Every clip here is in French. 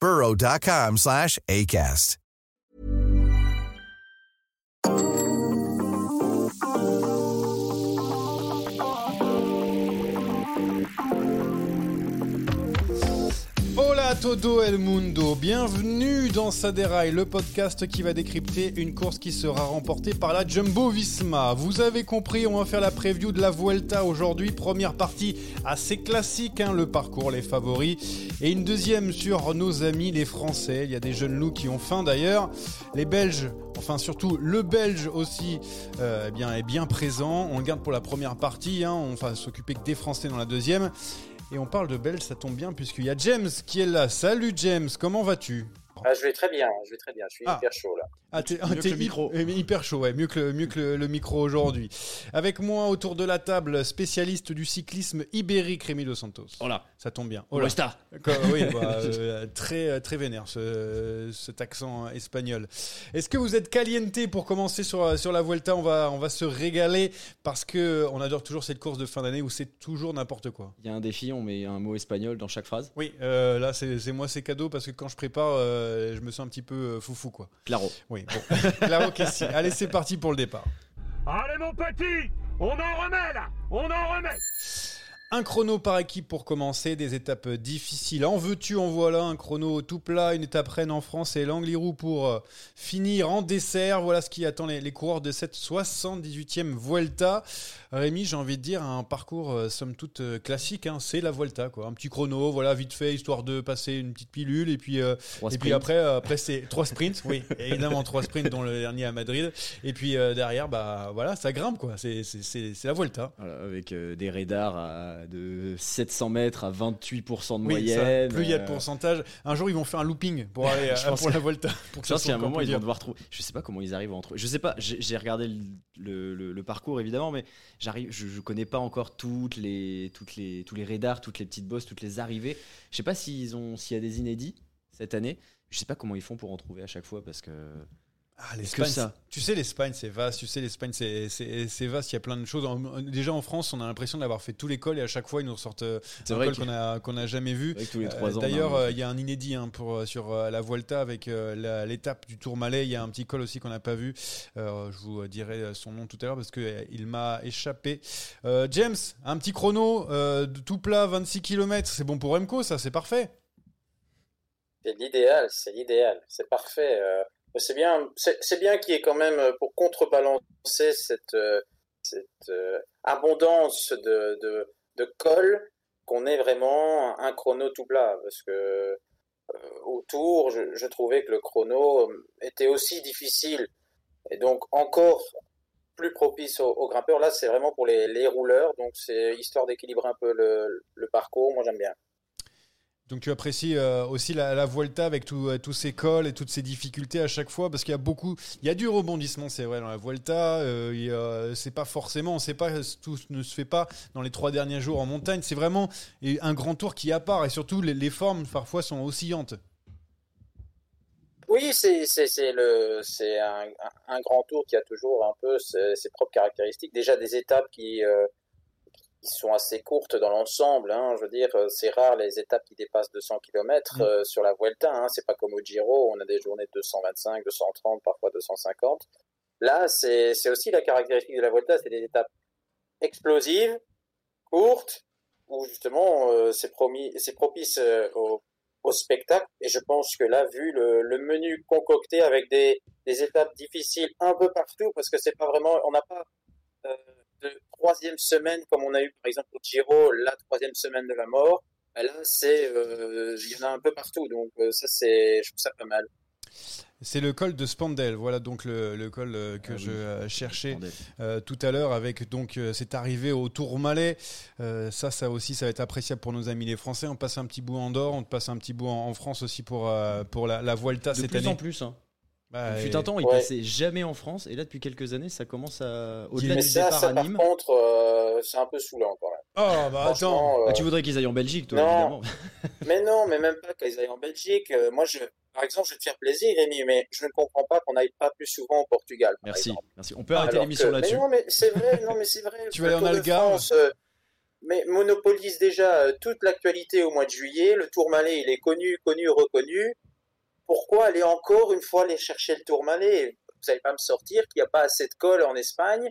burrow.com slash ACAST. Hola todo el mundo, bienvenue dans Saderail, le podcast qui va décrypter une course qui sera remportée par la Jumbo Visma. Vous avez compris, on va faire la preview de la Vuelta aujourd'hui, première partie assez classique, hein, le parcours, les favoris, et une deuxième sur nos amis les Français. Il y a des jeunes loups qui ont faim d'ailleurs, les Belges enfin surtout le Belge aussi euh, eh bien, est bien présent. On le garde pour la première partie, hein. on va s'occuper que des Français dans la deuxième. Et on parle de Belge, ça tombe bien puisqu'il y a James qui est là. Salut James, comment vas-tu? Ah, je vais très bien, je vais très bien, je suis Ah. hyper chaud là. Ah, t'es Mieux que t'es le micro. hy- hyper chaud, ouais, mieux que, le, mieux que le, le micro aujourd'hui. Avec moi autour de la table, spécialiste du cyclisme ibérique, Rémi Dos Santos. Voilà. Ça tombe bien. Oh. Resta. Quoi, oui, bah, euh, très, très vénère ce, cet accent espagnol. Est-ce que vous êtes caliente pour commencer sur, sur la Vuelta? On va, on va se régaler parce que on adore toujours cette course de fin d'année où c'est toujours n'importe quoi. Il y a un défi, on met un mot espagnol dans chaque phrase. Oui, euh, là c'est c'est moi c'est cadeau parce que quand je prépare, euh, je me sens un petit peu euh, foufou quoi. Claro. Oui, bon. Claro que si. Allez, c'est parti pour le départ. Allez mon petit, on en remet là, on en remet. Un chrono par équipe pour commencer, des étapes difficiles. En veux-tu, en voilà, un chrono tout plat, une étape reine en France et l'Angliru pour euh, finir en dessert. Voilà ce qui attend les, les coureurs de cette 78e Vuelta. Rémi, j'ai envie de dire un parcours euh, somme toute euh, classique, hein, c'est la Vuelta. Quoi. Un petit chrono, voilà, vite fait, histoire de passer une petite pilule. Et puis, euh, et puis après, euh, après c'est trois sprints, oui, évidemment trois sprints, dont le dernier à Madrid. Et puis derrière, bah voilà, ça grimpe, quoi. C'est- C'est c'est- c'est la Vuelta. Voilà, avec des radars à- de 700 mètres à 28% de Oui, ça, moyenne. plus il y a de euh, pourcentage. Un jour, ils vont faire un looping pour aller Je euh, pense pour que- la Volta. Pour que Je pense ça qu'à soit un moment, ils vont devoir trouver. Je sais pas comment ils arrivent entre. Je sais pas, j'ai regardé le, le- le- le parcours évidemment, mais j'arrive, je, je connais pas encore toutes les, toutes les, tous les radars, toutes les petites bosses, toutes les arrivées. Je sais pas s'il y a des inédits cette année. Je sais pas comment ils font pour en trouver à chaque fois parce que. Ah, que l'Espagne, ça. Tu sais, l'Espagne, c'est vaste. Tu sais, l'Espagne, c'est- c'est c'est vaste. Il y a plein de choses. Déjà, en France, on a l'impression d'avoir fait tout l'école et à chaque fois, ils nous ressortent euh, C'est un vrai col que- qu'on a, qu'on a jamais vu. Avec tous les Euh, trois ans. D'ailleurs, euh, il y a un inédit hein, pour, euh, sur euh, la Vuelta avec euh, la- l'étape du Tour Malais. Il y a un petit col aussi qu'on n'a pas vu. Euh, je vous dirai son nom tout à l'heure parce qu'il m'a échappé. Euh, James, un petit chrono euh, de tout plat, 26 km. C'est bon pour Remco, ça, c'est parfait. C'est l'idéal, c'est l'idéal, c'est parfait. C'est bien, c'est bien qu'il y ait quand même euh, pour contrebalancer cette, euh, euh, abondance de, de, qu'on ait vraiment un chrono tout plat parce que autour, je, trouvais que le chrono était aussi difficile et donc encore plus propice aux, grimpeurs. Là, c'est vraiment pour les, les rouleurs, donc c'est histoire d'équilibrer un peu le, le parcours. Moi, j'aime bien. Donc tu apprécies euh, aussi la, la Vuelta avec tout, euh, tous ces cols et toutes ces difficultés à chaque fois parce qu'il y a beaucoup, il y a du rebondissement, c'est vrai dans la Vuelta. Euh, a- c'est pas forcément, on sait pas, tout ne se fait pas dans les trois derniers jours en montagne. C'est vraiment un grand tour qui à et surtout les, formes parfois sont oscillantes. Oui, c'est c'est c'est le c'est un, grand tour qui a toujours un peu ses, ses propres caractéristiques. Déjà des étapes qui euh, qui sont assez courtes dans l'ensemble. Hein. Je veux dire, euh, c'est rare les étapes qui dépassent 200 km Mm. sur la Vuelta. Hein. C'est pas comme au Giro, on a des journées de 225, 230, parfois 250. Là, c'est aussi la caractéristique de la Vuelta, c'est des étapes explosives, courtes, où justement euh, c'est promis, c'est propice euh, au, au spectacle. Et je pense que là, vu le, le menu concocté avec des, des étapes difficiles un peu partout, parce que c'est pas vraiment, on n'a pas euh, de troisième semaine comme on a eu par exemple au Giro, la troisième semaine de la mort. Ben Là, c'est, euh, il y en a un peu partout, donc euh, ça c'est, je trouve ça pas mal. C'est le col de Spandel, voilà donc le, le col euh, que Ah je cherchais euh, tout à l'heure avec donc euh, cette arrivée au Tourmalet. Euh, ça, ça aussi, ça va être appréciable pour nos amis les Français. On passe un petit bout en Andorre, on passe un petit bout en, en France aussi pour euh, pour la, la Vuelta De cette plus année. en plus. Hein. Bah, Il fut un temps, il Ouais. passait jamais en France, et là depuis quelques années, ça commence à. Au-delà Mais du ça, départ ça à par contre, euh, c'est un peu saoulant quand même. Oh bah attends. Euh, Ah, tu voudrais qu'ils aillent en Belgique, toi, Non. évidemment. Mais non, mais même pas qu'ils aillent en Belgique. Euh, moi, je, par exemple, je vais te faire plaisir, Rémi, mais je ne comprends pas qu'on n'aille pas plus souvent au Portugal. par Merci, exemple. merci. On peut arrêter l'émission que- là-dessus. Mais non, mais c'est vrai, non, mais c'est vrai. Tu vas aller Le en Algarve mais monopolise déjà toute l'actualité au mois de juillet. Le Tourmalet, il est connu, connu, reconnu. Pourquoi aller encore une fois aller chercher le Tourmalet? Vous n'allez pas me sortir qu'il n'y a pas assez de colle en Espagne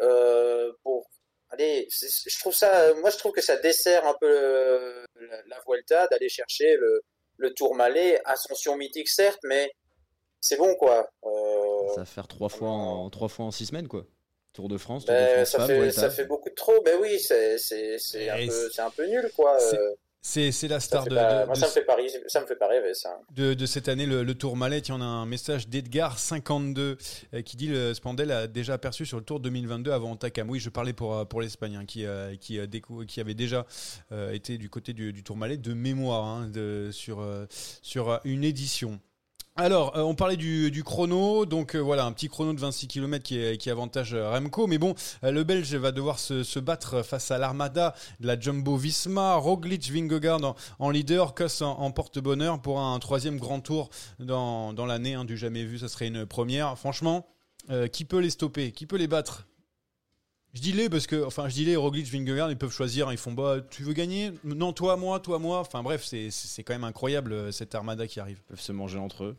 euh, pour. Allez, c'est- je trouve ça. Moi, je trouve que ça dessert un peu le- la, la Vuelta d'aller chercher le, le Tourmalet. Ascension mythique, certes, mais c'est bon, quoi. Euh, Ça va faire trois fois en trois fois en six semaines, quoi. Tour de France, Tour de ben, France ça, fait, ça fait beaucoup de trop. Ben oui, c'est un, un peu nul, quoi. C'est- la star de, pas- de- moi, de ça, me fait pas, rêver- ça me fait pas rêver, ça. de, de cette année, le, le Tourmalet. Il y en a un message d'Edgar52 euh, qui dit le Spandel a déjà aperçu sur le Tour 2022 avant Takam. Oui, je parlais pour, euh, pour l'Espagne, hein, qui, euh, qui, qui avait déjà euh, été du côté du, du Tourmalet de mémoire hein, de, sur, sur une édition. Alors, euh, on parlait du, chrono, donc euh, voilà, un petit chrono de 26 km qui, qui avantage euh, Remco, mais bon, le Belge va devoir se, battre face à l'armada de la Jumbo Visma, Roglic, Vingegaard en, leader, Koss en, porte-bonheur pour un troisième grand tour dans, l'année, hein, du jamais vu, ça serait une première. Franchement, qui peut les stopper? Qui peut les battre? Je dis les parce que, enfin, je dis les, Roglic, Vingegaard, ils peuvent choisir, ils font, bah, tu veux gagner? Non, toi, moi, toi, moi. Enfin, bref, c'est- quand même incroyable euh, cette armada qui arrive. Ils peuvent se manger entre eux.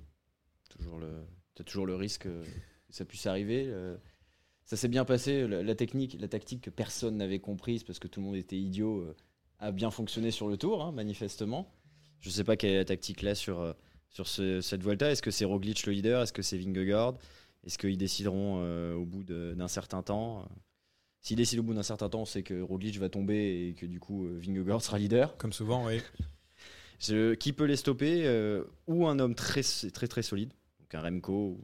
Toujours le, t'as toujours le risque euh, que ça puisse arriver. euh. Ça s'est bien passé. La, technique, la tactique que personne n'avait comprise parce que tout le monde était idiot, a bien fonctionné sur le tour, hein, manifestement. Je sais pas quelle est la tactique là sur, sur ce- cette Volta. Est-ce que c'est Roglic le leader? Est-ce que c'est Vingegaard? Est-ce qu'ils décideront au bout d'un certain temps? S'ils décident au bout d'un certain temps, sait que Roglic va tomber et que du coup euh, Vingegaard sera leader. Comme souvent, oui. Je- qui peut les stopper euh, Ou un homme très très très solide, donc un Remco.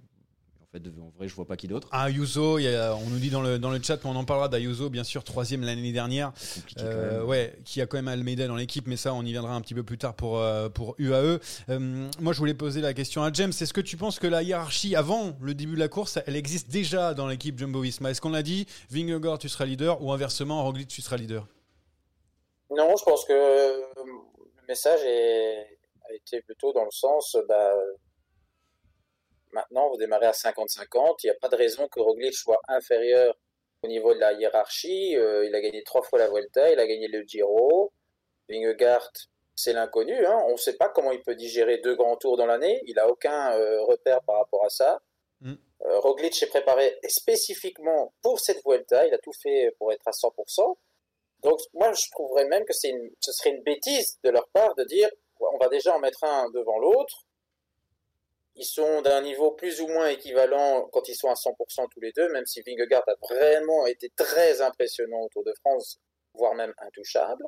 En fait, en vrai, je vois pas qui d'autre. Ah, Ayuso, y a- on nous dit dans le, dans le chat, mais on en parlera d'Ayuso, bien sûr, troisième l'année dernière. Euh, ouais, qui a quand même Almeida dans l'équipe, mais ça, on y viendra un petit peu plus tard pour, euh, pour UAE. Euh, moi, je voulais poser la question à James. Est-ce que tu penses que la hiérarchie avant le début de la course, elle existe déjà dans l'équipe Jumbo Visma? Est-ce qu'on l'a dit Vingegaard, tu seras leader, ou inversement, Roglic, tu seras leader? Non, je pense que le message est- a été plutôt dans le sens, bah, maintenant vous démarrez à 50-50, il n'y a pas de raison que Roglic soit inférieur au niveau de la hiérarchie. Euh, il a gagné trois fois la Vuelta, il a gagné le Giro. Vingegaard, c'est l'inconnu, hein. on ne sait pas comment il peut digérer deux grands tours dans l'année, il n'a aucun euh, repère par rapport à ça. Mm. Euh, Roglic s'est préparé spécifiquement pour cette Vuelta, il a tout fait pour être à 100%. Donc moi je trouverais même que une, ce serait une bêtise de leur part de dire on va déjà en mettre un devant l'autre. Ils sont d'un niveau plus ou moins équivalent quand ils sont à 100% tous les deux, même si Vingegaard a vraiment été très impressionnant au Tour de France, voire même intouchable.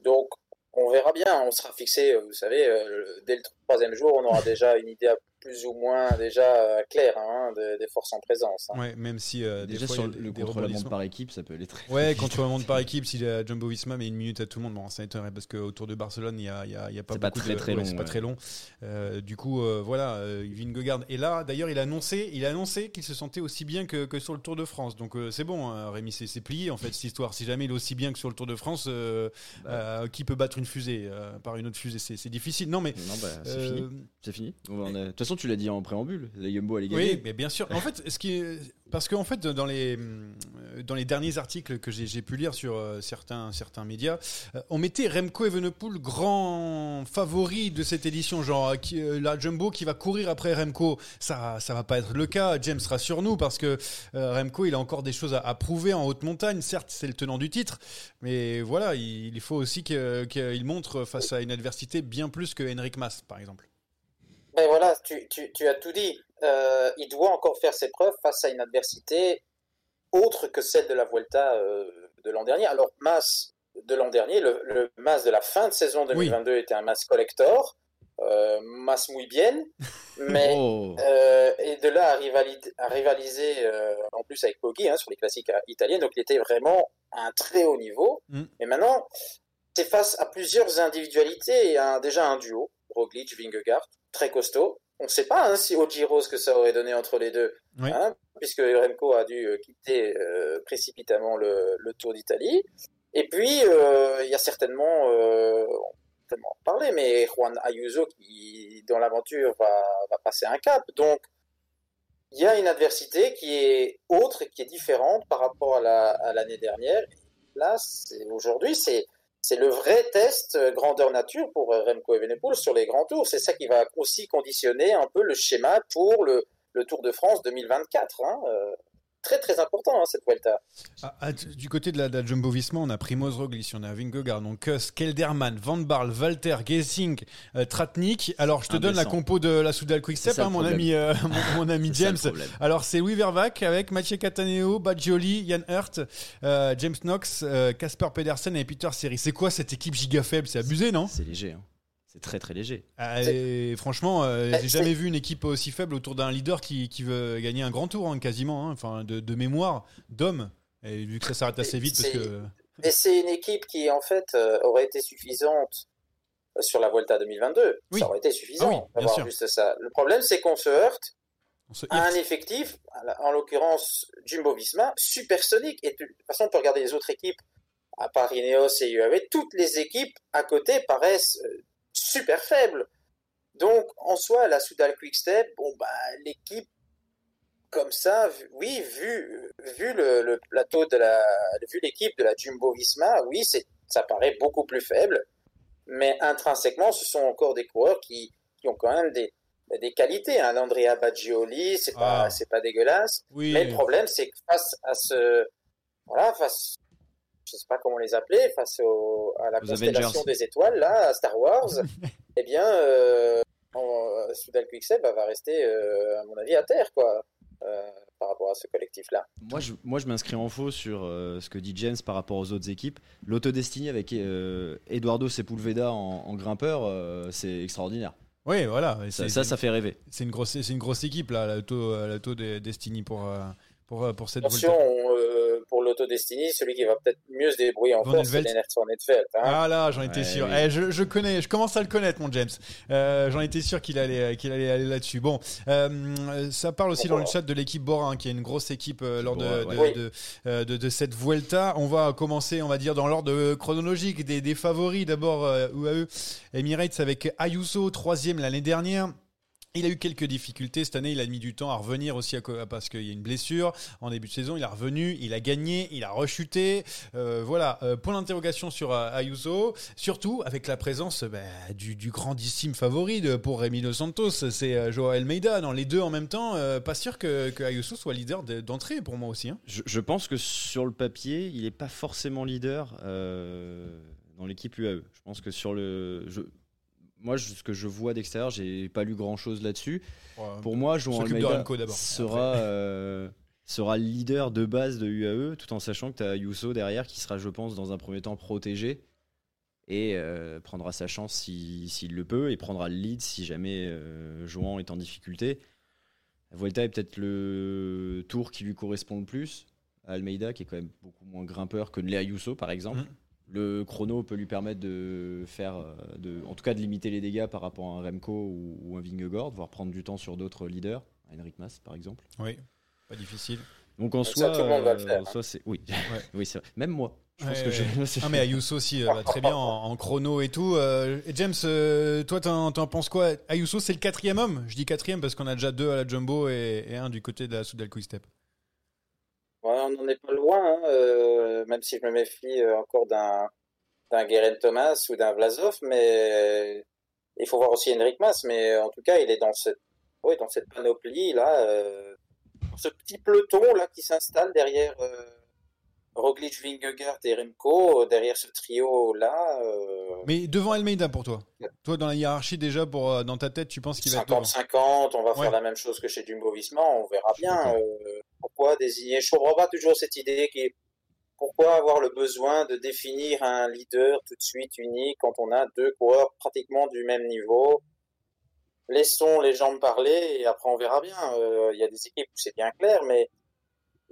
Donc on verra bien, on sera fixé, vous savez, euh, dès le troisième jour, on aura déjà une idée plus ou moins déjà euh, clair hein, des, des forces en présence. hein. Ouais, même si euh, des Déjà fois, sur des- le des contre la montre rebondissements. par équipe, ça peut aller très. Ouais, contre le monde par équipe, si la Jumbo Visma met une minute à tout le monde, bon, ça étonnerait parce qu'autour de Barcelone, il y a, il y a- il y a pas C'est pas beaucoup très, de- très ouais, long, C'est pas très long. Euh, du coup, euh, voilà, euh, Vingegaard est là. D'ailleurs, il a annoncé, il a annoncé qu'il se sentait aussi bien que, que sur le Tour de France. Donc euh, c'est bon, hein, Rémi, c'est c'est plié en fait cette histoire. Si jamais il est aussi bien que sur le Tour de France, euh, Bah. euh, qui peut battre une fusée euh, par une autre fusée? C'est difficile. Non, mais Non, bah, c'est euh, fini. C'est fini. De toute façon, tu l'as dit en préambule. La Yumbo allait gagner. Oui, mais bien sûr. En fait, ce qui est... parce qu'en fait, dans les euh, dans les derniers articles que j'ai pu lire sur euh, certains certains médias, euh, on mettait Remco Evenepoel grand favori de cette édition, genre qui, la Jumbo qui va courir après Remco. Ça ça va pas être le cas. James rassure-nous parce que Remco, il a encore des choses à, à prouver en haute montagne. Certes, c'est le tenant du titre, mais voilà, il, il faut aussi qu'il montre face à une adversité bien plus que Henrik Mas, par exemple. Ben voilà, tu, tu, tu as tout dit. Euh, il doit encore faire ses preuves face à une adversité autre que celle de la Vuelta euh, de l'an dernier. Alors, Mas de l'an dernier, le, le Mas de la fin de saison 2022 était un Mas collector, euh, Mas muy bien, mais Oh. euh, et de là à, rivali- à rivaliser en plus avec Poggi hein, sur les classiques italiens, donc il était vraiment à un très haut niveau. Mm. Et maintenant, c'est face à plusieurs individualités et à un- déjà un duo, Roglic, Vingegaard, très costaud. On ne sait pas hein, si au Giro ce que ça aurait donné entre les deux, Oui. hein, puisque Remco a dû euh, quitter euh, précipitamment le, le Tour d'Italie. Et puis, euh, il y a certainement, on peut tellement en parler, mais Juan Ayuso qui, dans l'aventure, va, va passer un cap. Donc, il y a une adversité qui est autre, qui est différente par rapport à la- à l'année dernière. Là, aujourd'hui, c'est c'est le vrai test euh, grandeur nature pour euh, Remco Evenepoel sur les grands tours. C'est ça qui va aussi conditionner un peu le schéma pour le, Tour de France 2024. hein. Euh, très très important hein, cette Vuelta. Ah, ah, du côté de la, de la Jumbo Visma, on a Primoz Roglic, on a Vingegaard, donc Kuss, Kelderman, Van Barl, Walter, Gesing, euh, Tratnik. Alors je te donne la compo de la Soudal Quickstep, hein, le mon, ami, euh, mon, mon ami James. Alors c'est Louis Vervac avec Mathieu Cataneo, Badgioli, Jan Hurt, euh, James Knox, euh, Casper Pedersen et Peter Seri. C'est quoi cette équipe giga faible? C'est abusé, non? C'est léger. hein. C'est très très léger. Ah, et Franchement, euh, Eh, j'ai jamais vu une équipe aussi faible autour d'un leader qui, qui veut gagner un grand tour, hein, quasiment. hein. Enfin, de, de mémoire, d'homme. Et vu que ça s'arrête assez vite, parce que. Et c'est une équipe qui en fait euh, aurait été suffisante euh, sur la Vuelta 2022. Oui. Ça aurait été suffisant Ah oui, bien d'avoir sûr. juste ça. Le problème, c'est qu'on se heurte on se à un effectif, en l'occurrence Jumbo-Visma, supersonique. Et de toute façon, on peut regarder les autres équipes, à part Ineos et UAE, toutes les équipes à côté paraissent euh, super faibles. Donc, en soi, la Soudal Quickstep, bon, bah, l'équipe comme ça, oui, vu, vu le, le plateau de la, vu l'équipe de la Jumbo-Visma, oui, c'est, ça paraît beaucoup plus faible. Mais intrinsèquement, ce sont encore des coureurs qui, qui ont quand même des, des qualités. Un Andrea Baggioli, c'est pas, Ah. c'est pas dégueulasse. Oui. Mais le problème, c'est que face à ce, voilà, face, je sais pas comment les appeler, face au, à la Aux constellation des étoiles, là, à Star Wars, eh bien, euh, Soudal Quickstep bah, va rester, euh, à mon avis, à terre, quoi, euh, par rapport à ce collectif-là. Moi, je, moi, je m'inscris en faux sur euh, ce que dit James par rapport aux autres équipes. L'autodestinée avec euh, Eduardo Sepulveda en, en grimpeur, euh, c'est extraordinaire. Oui, voilà. et Ça, ça, ça fait rêver. C'est une grosse, c'est une grosse équipe là, l'auto, l'auto de Destiny pour euh, pour euh, pour cette Attention, L'autodestinée, celui qui va peut-être mieux se débrouiller en force, c'est. Lennart Helvelt, hein. Ah là, j'en étais Ouais, sûr. oui. Eh, je, je connais, je commence à le connaître, mon James. Euh, j'en étais sûr qu'il allait, qu'il allait aller là-dessus. Bon, euh, ça parle aussi dans le chat de l'équipe Bora, qui est une grosse équipe euh, lors de, de, ouais. de, de- de cette Vuelta. On va commencer, on va dire, dans l'ordre chronologique des, des favoris. D'abord, euh, UAE Emirates avec Ayuso, troisième l'année dernière. Il a eu quelques difficultés cette année, il a mis du temps à revenir aussi à parce qu'il y a une blessure. En début de saison, il est revenu, il a gagné, il a rechuté. Euh, voilà, euh, point d'interrogation sur euh, Ayuso, surtout avec la présence bah, du, grandissime favori pour Rémi Dos Santos, c'est euh, Joao Almeida. Dans les deux en même temps, pas sûr que, Ayuso soit leader de- d'entrée pour moi aussi. hein. Je, pense que sur le papier, il n'est pas forcément leader dans l'équipe UAE. Je pense que sur le. Moi, je- ce que je vois d'extérieur, j'ai pas lu grand chose là-dessus. Pour moi, João Almeida sera, euh, sera leader de base de UAE, tout en sachant que tu as Yuso derrière qui sera, je pense, dans un premier temps protégé. et prendra sa chance s'il le peut et prendra le lead si jamais Jouan est en difficulté. La Vuelta est peut-être le tour qui lui correspond le plus. Almeida, qui est quand même beaucoup moins grimpeur que Léa Ayuso, par exemple. Mm. Le chrono peut lui permettre de faire, euh, de, en tout cas de limiter les dégâts par rapport à un Remco ou, un Vingegaard, voire prendre du temps sur d'autres leaders, Henrik Mas par exemple. Oui, pas difficile. Donc en soi, euh, c'est oui, oui c'est Même moi. Je pense que je... ah mais Ayuso aussi euh, très bien en, chrono et tout. James, toi t'en, penses quoi? Ayuso c'est le quatrième homme. Je dis quatrième parce qu'on a déjà deux à la jumbo et, et un du côté de la Soudal Quick Step on n'en est pas loin, hein, euh, même si je me méfie euh, encore d'un d'un Guerin Thomas ou d'un Vlasov, mais il faut voir aussi Henrik Mas, mais en tout cas, il est dans cette, oui, dans cette panoplie là, euh, ce petit peloton là qui s'installe derrière Roglic, Vingegaard et Remco, derrière ce trio là. Mais devant Almeida pour toi. Toi, dans la hiérarchie déjà, pour dans ta tête, tu penses qu'il va être 50-50, on va faire la même chose que chez Jumbo Visma, on verra bien pourquoi désigner Je comprends pas toujours cette idée qui pourquoi avoir le besoin de définir un leader tout de suite unique quand on a deux coureurs pratiquement du même niveau? Laissons les gens parler et après on verra bien. Euh, il y a des équipes où c'est bien clair, mais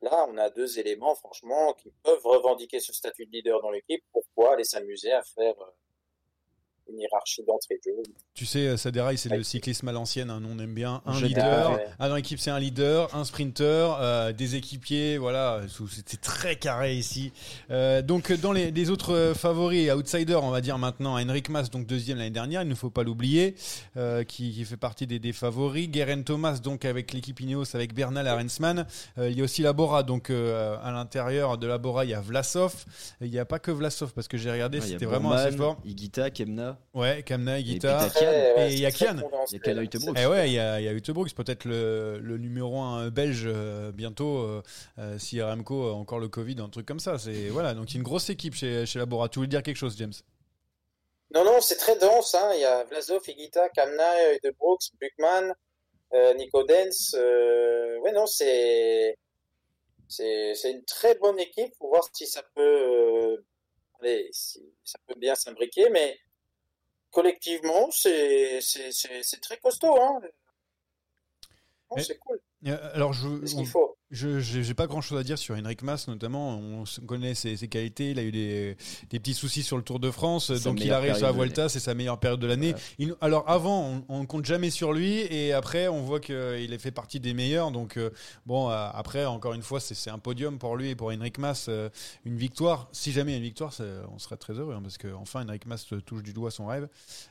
là on a deux éléments franchement qui peuvent revendiquer ce statut de leader dans l'équipe. Pourquoi aller s'amuser à faire euh, une hiérarchie d'entrée de jeu. Tu sais, euh, Saderaï, c'est le cyclisme à l'ancienne. Hein, on aime bien un leader. Ah, dans l'équipe, c'est un leader, un sprinter, euh, des équipiers. Voilà, c'était très carré ici. Euh, donc, dans les, autres favoris outsiders, on va dire maintenant, Henrik Mas, donc deuxième l'année dernière, il ne faut pas l'oublier, qui, fait partie des, favoris. Guerin Thomas, donc avec l'équipe Ineos, avec Bernal Arensman. il y a aussi Labora, donc à l'intérieur de Labora, il y a Vlasov. Il n'y a pas que Vlasov, parce que j'ai regardé, c'était vraiment assez fort. Igita, Kemna. Ouais, Kamna, Guita. Et il y a Kian. Il y a Kian Et eh ouais, il y a, y a peut-être le, le, numéro 1 belge euh, bientôt, euh, euh, si Remco a encore le Covid, un truc comme ça. C'est voilà, donc il y a une grosse équipe chez, chez Labora. Tu voulais dire quelque chose, James? Non, non, c'est très dense. Hein. Il y a Vlasov, Igita, Kamna, De Brooks, Buchmann, Nico Dens. ouais, non, c'est c'est une très bonne équipe. Faut voir si ça peut, allez, si ça peut bien s'imbriquer, mais collectivement, c'est très costaud. Hein. c'est cool. Euh, alors, je, n'ai pas grand chose à dire sur Henrik Mas, notamment. On connaît ses, qualités. Il a eu des, petits soucis sur le Tour de France, donc il arrive sur la Vuelta, c'est sa meilleure période de l'année. Alors, avant, on, ne compte jamais sur lui, et après, on voit qu'il fait partie des meilleurs. Donc, euh, bon, euh, après, encore une fois, c'est un podium pour lui et pour Henrik Mas. une victoire, si jamais il y a une victoire, on serait très heureux, hein, parce qu'enfin, Henrik Mas touche du doigt son rêve.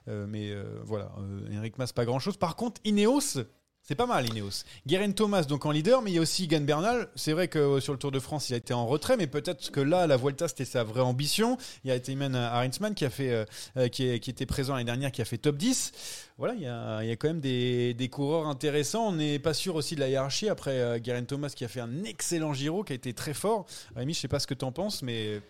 mais voilà, Henrik Mas, pas grand chose. Par contre, Ineos. C'est pas mal, Ineos. Guerin Thomas, donc en leader, mais il y a aussi Gan Bernal. C'est vrai que euh, sur le Tour de France, il a été en retrait, mais peut-être que là, la Vuelta, c'était sa vraie ambition. Il y a Tayman Arinsman qui, a euh, euh, qui, était présent l'année dernière, qui a fait top 10. Voilà, il y a, quand même des, coureurs intéressants. On n'est pas sûr aussi de la hiérarchie. Après, Guerin Thomas qui a fait un excellent Giro, qui a été très fort. Rémi, je sais pas ce que tu en penses, mais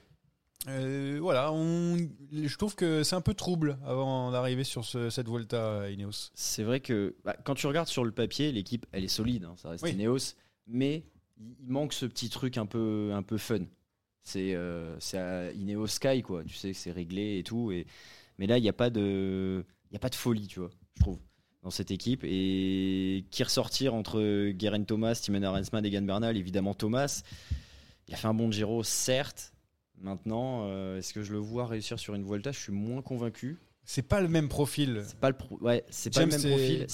euh, voilà, on, je trouve que c'est un peu trouble avant d'arriver sur cette Volta Ineos. C'est vrai que bah, quand tu regardes sur le papier, l'équipe elle est solide, hein, ça reste Ineos, mais il manque ce petit truc un peu, un peu fun. C'est euh, Ineos Sky quoi, tu sais, c'est réglé et tout, et, mais là il n'y a pas de, il a pas de folie, tu vois, je trouve dans cette équipe et qui ressortir entre Guerin Thomas, Timon Arensman et Bernal, évidemment Thomas. Il a fait un bon Giro, certes, Maintenant, euh, est-ce que je le vois réussir sur une Vuelta? Je suis moins convaincu. C'est pas le même profil. C'est pas le ouais, c'est pas le même profil.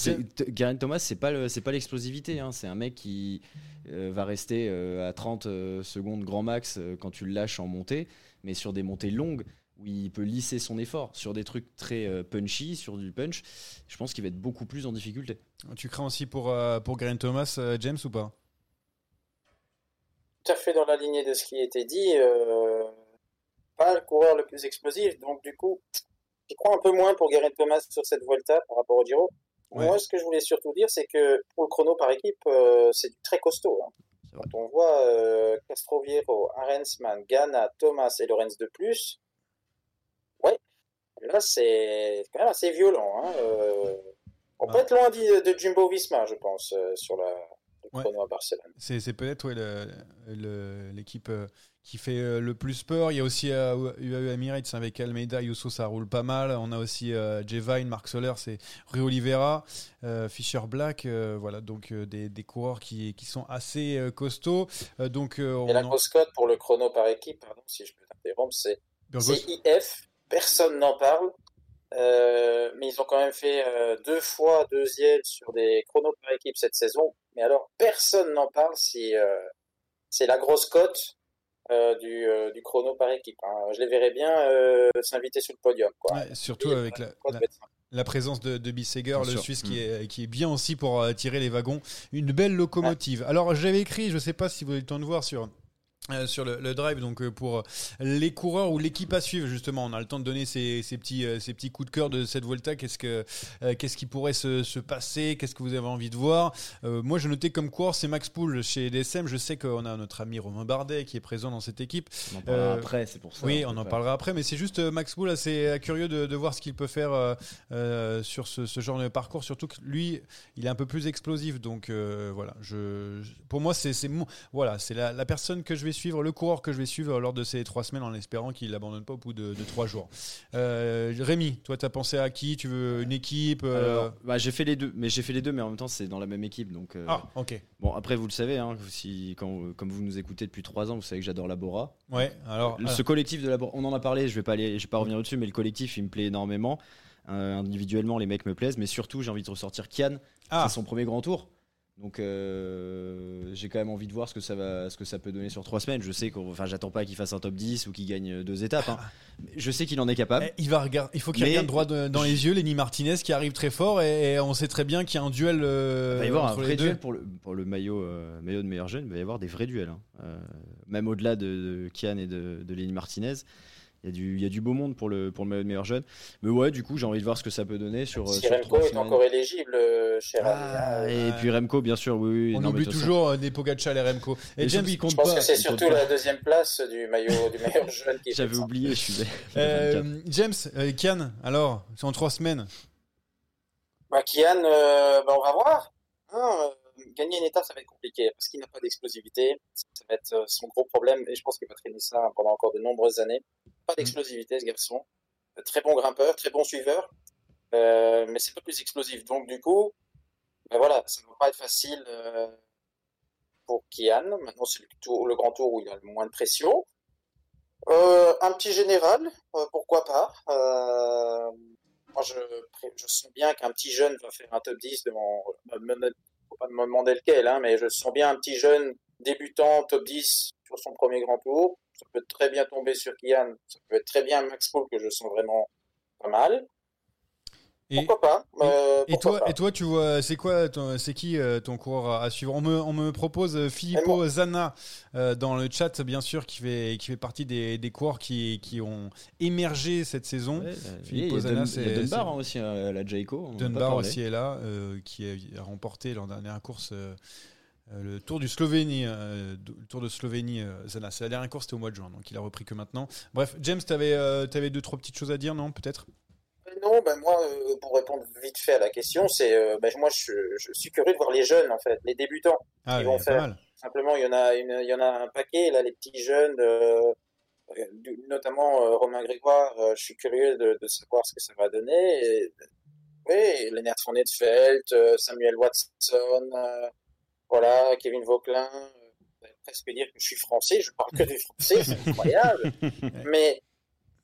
Garen Thomas, c'est pas le, c'est pas l'explosivité. Hein. C'est un mec qui euh, va rester euh, à 30 secondes grand max quand tu le lâches en montée, mais sur des montées longues où il peut lisser son effort. Sur des trucs très punchy, sur du punch, je pense qu'il va être beaucoup plus en difficulté. Tu crains aussi pour pour Garen Thomas, James ou pas? Tout à fait dans la lignée de ce qui a été dit pas le coureur le plus explosif. Donc, du coup, je crois un peu moins pour Gareth Thomas sur cette Volta par rapport au Giro. Moi, ce que je voulais surtout dire, c'est que pour le chrono par équipe, euh, c'est très costaud. Hein. Quand on voit euh, Castroviero, Arensman, Ghana, Thomas et Lorenz de plus, ouais, là, c'est quand même assez violent. Hein. Euh, on peut être loin de, Jumbo Visma, je pense, sur la, le chrono à Barcelone. C'est peut-être ouais, l'équipe qui fait euh, le plus peur. Il y a aussi euh, UAE Emirates avec Almeida, Yousso, ça roule pas mal. On a aussi euh, Vine, Marc Soler, c'est Rui Oliveira, euh, Fisher Black, euh, voilà, donc euh, des, des coureurs qui, qui sont assez euh, costauds. Euh, donc, euh, on Et la grosse cote pour le chrono par équipe, pardon, si je peux t'interrompre, c'est. CIF. Personne n'en parle. Euh, mais ils ont quand même fait euh, deux fois deuxième sur des chronos par équipe cette saison. Mais alors, personne n'en parle si euh, c'est la grosse cote euh, du, euh, du chrono par équipe. hein. Je les verrais bien euh, s'inviter sur le podium. Quoi. Ouais, surtout Et, avec la, présence de, de Bisseger, le sûr. Suisse, qui, Mm. est, qui est bien aussi pour euh, tirer les wagons. Une belle locomotive. Alors, j'avais écrit, je ne sais pas si vous avez le temps de voir sur. Euh, sur le, le drive, donc euh, pour les coureurs ou l'équipe à suivre, justement, on a le temps de donner ces, ces petits, euh, ces petits coups de cœur de cette Volta. Qu'est-ce, que, euh, qu'est-ce qui pourrait se, se passer? Qu'est-ce que vous avez envie de voir? Euh, Moi, je notais comme coureur, c'est Max Poul chez DSM. Je sais qu'on a notre ami Romain Bardet qui est présent dans cette équipe. On en parlera Euh, après, c'est pour ça. Oui, peut on en parlera après, mais c'est juste euh, Max Poul assez euh, curieux de, de voir ce qu'il peut faire euh, euh, sur ce, ce genre de parcours, surtout que lui, il est un peu plus explosif. Donc euh, voilà, je, je- pour moi, c'est c'est mon- voilà, c'est la, la personne que je vais suivre, le coureur que je vais suivre lors de ces trois semaines, en espérant qu'il n'abandonne pas au bout de, de trois jours. Euh, Rémi, toi, tu as pensé à qui? Tu veux une équipe euh, bah, j'ai fait les deux, mais j'ai fait les deux, mais en même temps c'est dans la même équipe, donc. euh, Ah, ok. Bon, après vous le savez, hein, si, quand, comme vous nous écoutez depuis trois ans, vous savez que j'adore Labora. Ouais, alors. Ce collectif de Labora, on en a parlé, je vais pas aller, je vais pas revenir dessus, mais le collectif il me plaît énormément. Euh, individuellement, les mecs me plaisent, mais surtout j'ai envie de ressortir Kian, ah, c'est son premier grand tour. Donc euh, j'ai quand même envie de voir ce que ça va, ce que ça peut donner sur trois semaines. Je sais qu'on, enfin, j'attends pas qu'il fasse un top 10 ou qu'il gagne deux étapes. hein. Je sais qu'il en est capable. eh, il va regarder, il faut qu'il regarde droit de- dans les yeux Lenny Martinez qui arrive très fort et, et on sait très bien qu'il y a un duel. euh, Il va y avoir un vrai duel pour le, pour le maillot, euh, maillot de meilleur jeune. Il va y avoir des vrais duels. hein. Euh, même au-delà de, de Kian et de, de Lenny Martinez. Il y, a du, il y a du beau monde pour le, pour le maillot de meilleur jeune. Mais ouais, du coup, j'ai envie de voir ce que ça peut donner sur, euh, Si sur Remco trois est semaines. encore éligible, euh, cher Ah, et Ouais. puis Remco, bien sûr, oui. oui On non, oublie toujours euh, des Pogacar et Remco. Et, Et James, surtout, il compte Je pense pas, que c'est il compte surtout la deuxième place du maillot du meilleur jeune qui est J'avais oublié, je suis euh, 24. James, euh, Kian, alors, c'est en trois semaines. Bah, Kian, euh, bah, on va voir. Hein, euh, gagner une étape, ça va être compliqué parce qu'il n'a pas d'explosivité. Ça va être euh, son gros problème et je pense qu'il va traîner ça pendant encore de nombreuses années. Pas d'explosivité, ce garçon. Euh, Très bon grimpeur, très bon suiveur, euh, mais c'est pas plus explosif. Donc, du coup, bah, voilà, ça va pas être facile euh, pour Kian. Maintenant, c'est le, tour- le grand tour où il a le moins de pression. Euh, un petit général, pourquoi pas. Moi, je, je sens bien qu'un petit jeune va faire un top 10 devant. me- Faut pas me demander lequel, hein, mais je sens bien un petit jeune débutant top 10 sur son premier grand tour. Ça peut très bien tomber sur Kian. Ça peut être très bien Max Paul que je sens vraiment pas mal. Et, Pourquoi pas euh, et pourquoi toi, pas. et toi, tu vois, c'est quoi, c'est qui euh, ton coureur à, suivre? On me, on me propose euh, Filippo Zana euh, dans le chat, bien sûr, qui fait, qui fait partie des, des coureurs qui, qui ont émergé cette saison. Ouais, euh, Philippe il y a Ozana, Dun- c'est- Dunbar hein, aussi, euh, la Jayco. Dunbar aussi est là, euh, qui a remporté l'an dernier la course. Euh, euh, le Tour du Slovénie, euh, le Tour de Slovénie, euh, Zana. C'est la dernière course, c'était au mois de juin, donc il a repris que maintenant. Bref, James, tu avais, deux trois petites choses à dire, non Peut-être? Non, ben moi, euh, pour répondre vite fait à la question, c'est euh, ben moi je, je suis curieux de voir les jeunes en fait, les débutants. Ah, y vont faire. mal. Simplement, il y en a une, il y en a un paquet là, les petits jeunes, euh, euh, notamment euh, Romain Grégoire. euh, je suis curieux de, de savoir ce que ça va donner. Et, oui, Lennart euh, Samuel Watson, euh, voilà, Kevin Vauquelin. euh, presque dire que je suis français, je parle que du français, c'est incroyable. mais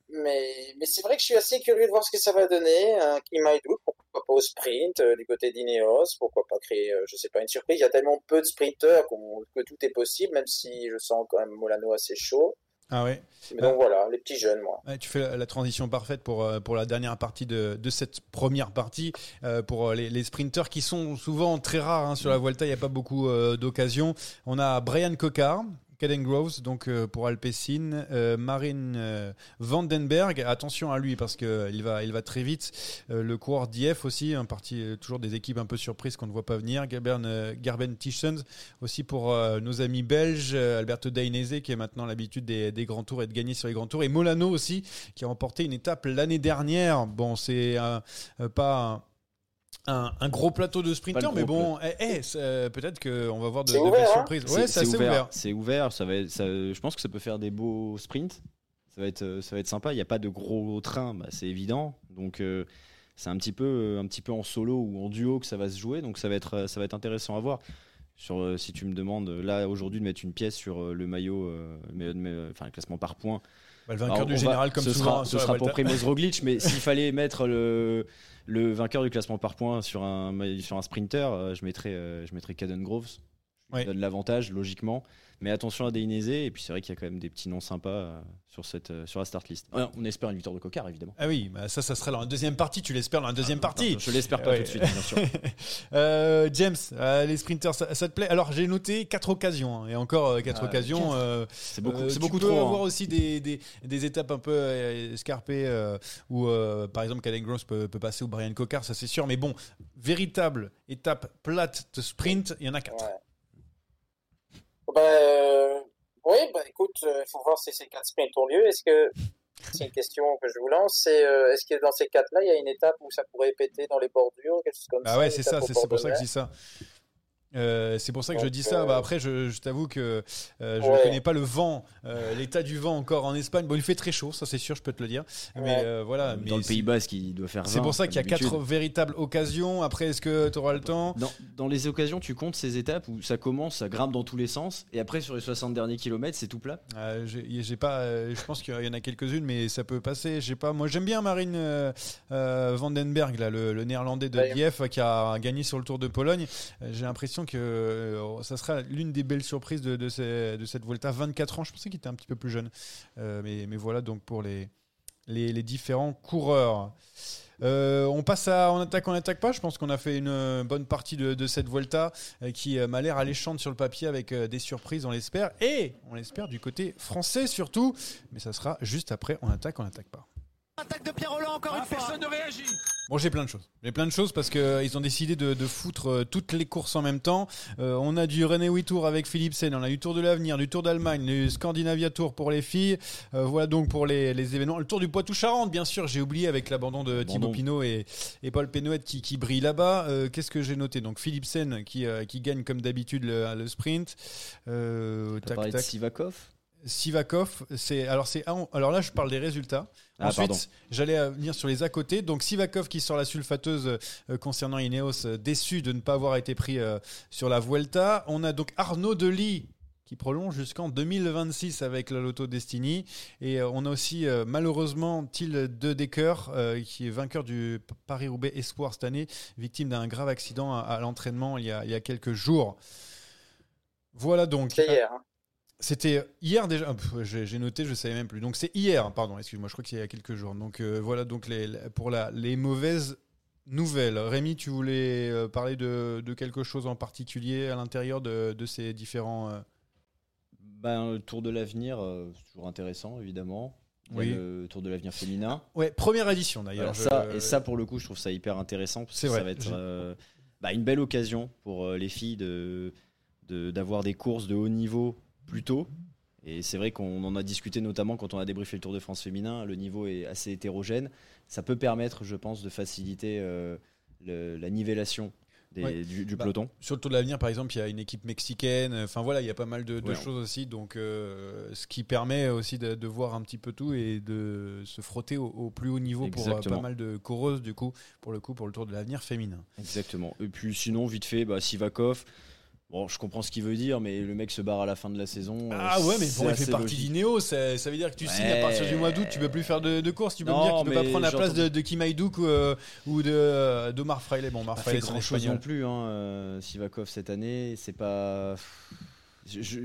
mais, mais c'est vrai que je suis assez curieux de voir ce que ça va donner. Un Kim Haidou, pourquoi pas au sprint euh, du côté d'Ineos, pourquoi pas créer, euh, je sais pas, une surprise. Il y a tellement peu de sprinteurs qu'on- que tout est possible, même si je sens quand même Molano assez chaud. Ah ouais. Mais donc voilà, les petits jeunes, moi. Ouais, tu fais la, transition parfaite pour, euh, pour la dernière partie de, de cette première partie. Euh, pour euh, les, les sprinteurs qui sont souvent très rares hein, sur la Vuelta, il n'y a pas beaucoup euh, d'occasions. On a Brian Cocard. Caden Groves, donc euh, pour Alpecin, euh, Marine euh, Vandenberg, attention à lui parce qu'il va, il va très vite. Le coureur d'IF aussi, un parti toujours des équipes un peu surprises qu'on ne voit pas venir. Euh, Garben Tishens aussi pour nos amis belges, Alberto Dainese qui a maintenant l'habitude des, grands tours et de gagner sur les grands tours, et Molano aussi qui a remporté une étape l'année dernière. Bon, c'est pas un, un gros plateau de sprinters, mais bon, eh, eh, c'est- peut-être qu'on va voir de, ouvert, belles hein. surprises. Ouais, c'est ouvert. C'est ouvert. Ça va être, ça- je pense que ça peut faire des beaux sprints. Ça va être, euh, ça va être sympa. Il n'y a pas de gros train, bah, c'est évident. Donc euh, c'est un petit peu, euh, un petit peu en solo ou en duo que ça va se jouer. Donc ça va être, euh, ça va être intéressant à voir. Sur, euh, si tu me demandes euh, là aujourd'hui de mettre une pièce sur euh, le maillot, euh, mais, mais, enfin le classement par points. Bah, le vainqueur Alors, du va- général, comme ce souvent sera, sur ce sera pour. Primoz Roglic, mais s'il fallait mettre le, le vainqueur du classement par points sur un, sur un sprinter, euh, je mettrais, euh, je mettrais Caden Groves. Il Ouais. donne l'avantage, logiquement. Mais attention à Inézé, et puis c'est vrai qu'il y a quand même des petits noms sympas euh, sur, cette, euh, sur la start list. Ouais, on espère une victoire de Cocard, évidemment. Ah oui, bah ça, ça serait dans la deuxième partie. Tu l'espères dans la deuxième partie. Je l'espère pas Ouais. tout de suite, bien sûr. Euh, James, euh, les sprinters, ça, ça te plaît? Alors j'ai noté quatre occasions hein, et encore euh, quatre Ah, occasions. euh, C'est beaucoup, euh, c'est tu beaucoup peux trop. avoir hein. aussi des, des, des étapes un peu escarpées euh, où euh, par exemple Caden Gross peut, peut passer ou Brian Cocard, ça c'est sûr. Mais bon, véritable étape plate de sprint, il y en a quatre. Ouais. Euh, oui, bah écoute, il faut voir si ces quatre sprints ont lieu. Est-ce que c'est une question que je vous lance C'est euh, est-ce que dans ces quatre-là, il y a une étape où ça pourrait péter dans les bordures, quelque chose comme Ah ça ouais, une c'est ça, c'est pour ça que je dis ça. Euh, c'est pour ça que je dis ça. euh, Bah, après, je, je t'avoue que euh, je ne Ouais. connais pas le vent, euh, l'état du vent encore en Espagne. Bon, il fait très chaud, ça c'est sûr, je peux te le dire. Mais Ouais. euh, voilà. mais Dans le c'est- Pays Basque, il doit faire 20. C'est pour ça qu'il y a quatre véritables occasions. Après, est-ce que tu auras le temps? Dans, dans les occasions, tu comptes ces étapes où ça commence, ça grimpe dans tous les sens, et après sur les 60 derniers kilomètres, c'est tout plat? Euh, j'ai j'ai pas, euh, je pense qu'il y en a quelques-unes, mais ça peut passer. Je sais pas. Moi, j'aime bien Marine euh, euh, Vandenberg, là, le, le néerlandais de Ouais. Lief, qui a gagné sur le Tour de Pologne. Euh, J'ai l'impression que euh, ça sera l'une des belles surprises de, de, ces- de cette Volta. 24 ans, je pensais qu'il était un petit peu plus jeune, Euh, mais, mais voilà donc pour les, les, les différents coureurs. Euh, on passe à on attaque, on attaque pas. Je pense qu'on a fait une bonne partie de, de cette Volta qui m'a l'air alléchante sur le papier avec des surprises, on l'espère. Et on l'espère du côté français surtout. Mais ça sera juste après on attaque, on attaque pas. Attaque de Pierre Roland encore une fois. Personne ne réagit. Bon, j'ai plein de choses. J'ai plein de choses parce qu'ils ont décidé de, de foutre euh, toutes les courses en même temps. Euh, on a du René Tour avec Philipsen, on a du Tour de l'Avenir, du Tour d'Allemagne, du Scandinavia Tour pour les filles. Euh, voilà donc pour les, les événements. Le Tour du Poitou-Charentes, bien sûr, j'ai oublié avec l'abandon de Thibaut. Pinot et, et Paul Pénouette qui, qui brillent là-bas. Euh, Qu'est-ce que j'ai noté? Donc Philipsen qui, euh, qui gagne comme d'habitude le, le sprint. Euh, tac, de tac. Sivakov? Sivakov, c'est alors c'est alors là je parle des résultats. Ah. Ensuite, j'allais euh, venir sur les à côté. Donc Sivakov qui sort la sulfateuse euh, concernant Ineos, euh, déçu de ne pas avoir été pris euh, sur la Vuelta. On a donc Arnaud Delis qui prolonge jusqu'en 2026 avec la Lotto Destiny. Et euh, on a aussi euh, malheureusement Thiel De Decker euh, qui est vainqueur du Paris-Roubaix Espoir cette année, victime d'un grave accident à, à l'entraînement il, y a- il y a quelques jours. Voilà donc. C'est hier. hein. C'était hier déjà. Ah, J'ai noté, je savais même plus. Donc c'est hier, pardon. Excuse-moi, je crois que c'est il y a quelques jours. Donc euh, voilà donc les, pour la, les mauvaises nouvelles. Rémi, tu voulais euh, parler de, de quelque chose en particulier à l'intérieur de, de ces différents. euh, ben, Le Tour de l'avenir, euh, c'est toujours intéressant, évidemment. Oui. Le Tour de l'avenir féminin. Ouais, première édition d'ailleurs. Voilà, je- et ça, pour le coup, je trouve ça hyper intéressant. Parce C'est que ça vrai. va être bah, une belle occasion pour les filles de de- d'avoir des courses de haut niveau plus tôt. Et c'est vrai qu'on en a discuté notamment quand on a débriefé le Tour de France féminin. Le niveau est assez hétérogène. Ça peut permettre, je pense, de faciliter euh, le- la nivellation des- Ouais. du, du Bah, peloton. Sur le Tour de l'avenir, par exemple, il y a une équipe mexicaine. Enfin voilà, il y a pas mal de, de Ouais. choses aussi. Donc, euh, ce qui permet aussi de, de voir un petit peu tout et de se frotter au, au plus haut niveau pour euh, pas mal de coureuses, du coup, pour le coup, pour le Tour de l'avenir féminin. Exactement. Et puis sinon, vite fait, bah, Sivakov. Bon, je comprends ce qu'il veut dire, mais le mec se barre à la fin de la saison. euh, Ah ouais, mais bon, il fait partie d'Ineos. Ça, ça veut dire que tu Ouais. signes à partir du mois d'août, tu peux plus faire de, de course. Tu peux Non, me dire qu'il peut pas prendre la place de, de Kim Haïdouk ou, euh, ou de euh, d'Omar Fraile. Bon, Omar Fraile, grand chose non plus, hein, euh, Sivakov cette année. C'est pas. Je- je-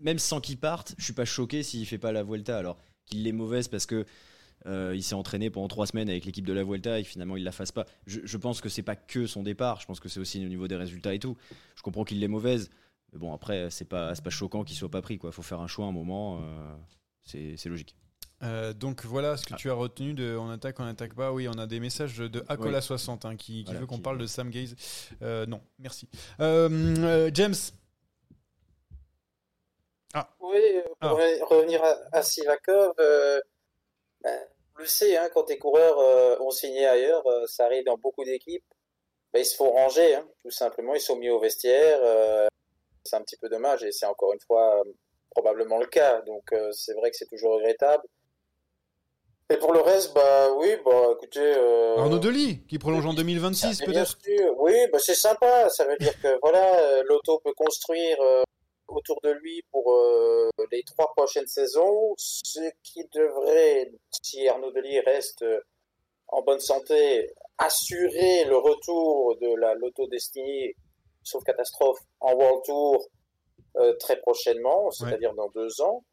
Même sans qu'il parte, je suis pas choqué s'il fait pas la Vuelta. Alors qu'il est mauvaise parce que euh, il s'est entraîné pendant trois semaines avec l'équipe de la Vuelta et finalement il la fasse pas. Je, je pense que c'est pas que son départ. Je pense que c'est aussi au niveau des résultats et tout. Je comprends qu'il l'est mauvaise. Mais bon, après, c'est pas, c'est pas choquant qu'il soit pas pris. Il faut faire un choix à un moment. euh, c'est c'est logique. Euh, donc voilà ce que Ah. tu as retenu de On attaque, on attaque pas. Oui, on a des messages de Acola60 hein, qui, qui Voilà, veut qu'on qui- parle de Sam Gaze. Euh, non, merci. Euh, euh, James, Oui, euh, pour Ah. re- revenir à, à Sivakov, euh, ben, le sais, hein, quand tes coureurs euh, ont signé ailleurs, euh, ça arrive dans beaucoup d'équipes, bah, ils se font ranger, hein, tout simplement. Ils sont mis au vestiaire. euh, c'est un petit peu dommage et c'est encore une fois probablement le cas. Donc c'est vrai que c'est toujours regrettable. Et pour le reste, bah oui, bah écoutez. Arnaud Delis, qui prolonge en 2026 mais bien peut-être oui, bah c'est sympa. Ça veut dire que voilà, l'auto peut construire autour de lui pour euh, les trois prochaines saisons, ce qui devrait, si Arnaud Delis reste euh, en bonne santé, assurer le retour de la Lotto Destiny, sauf catastrophe, en World Tour euh, très prochainement, c'est-à-dire dans deux ans.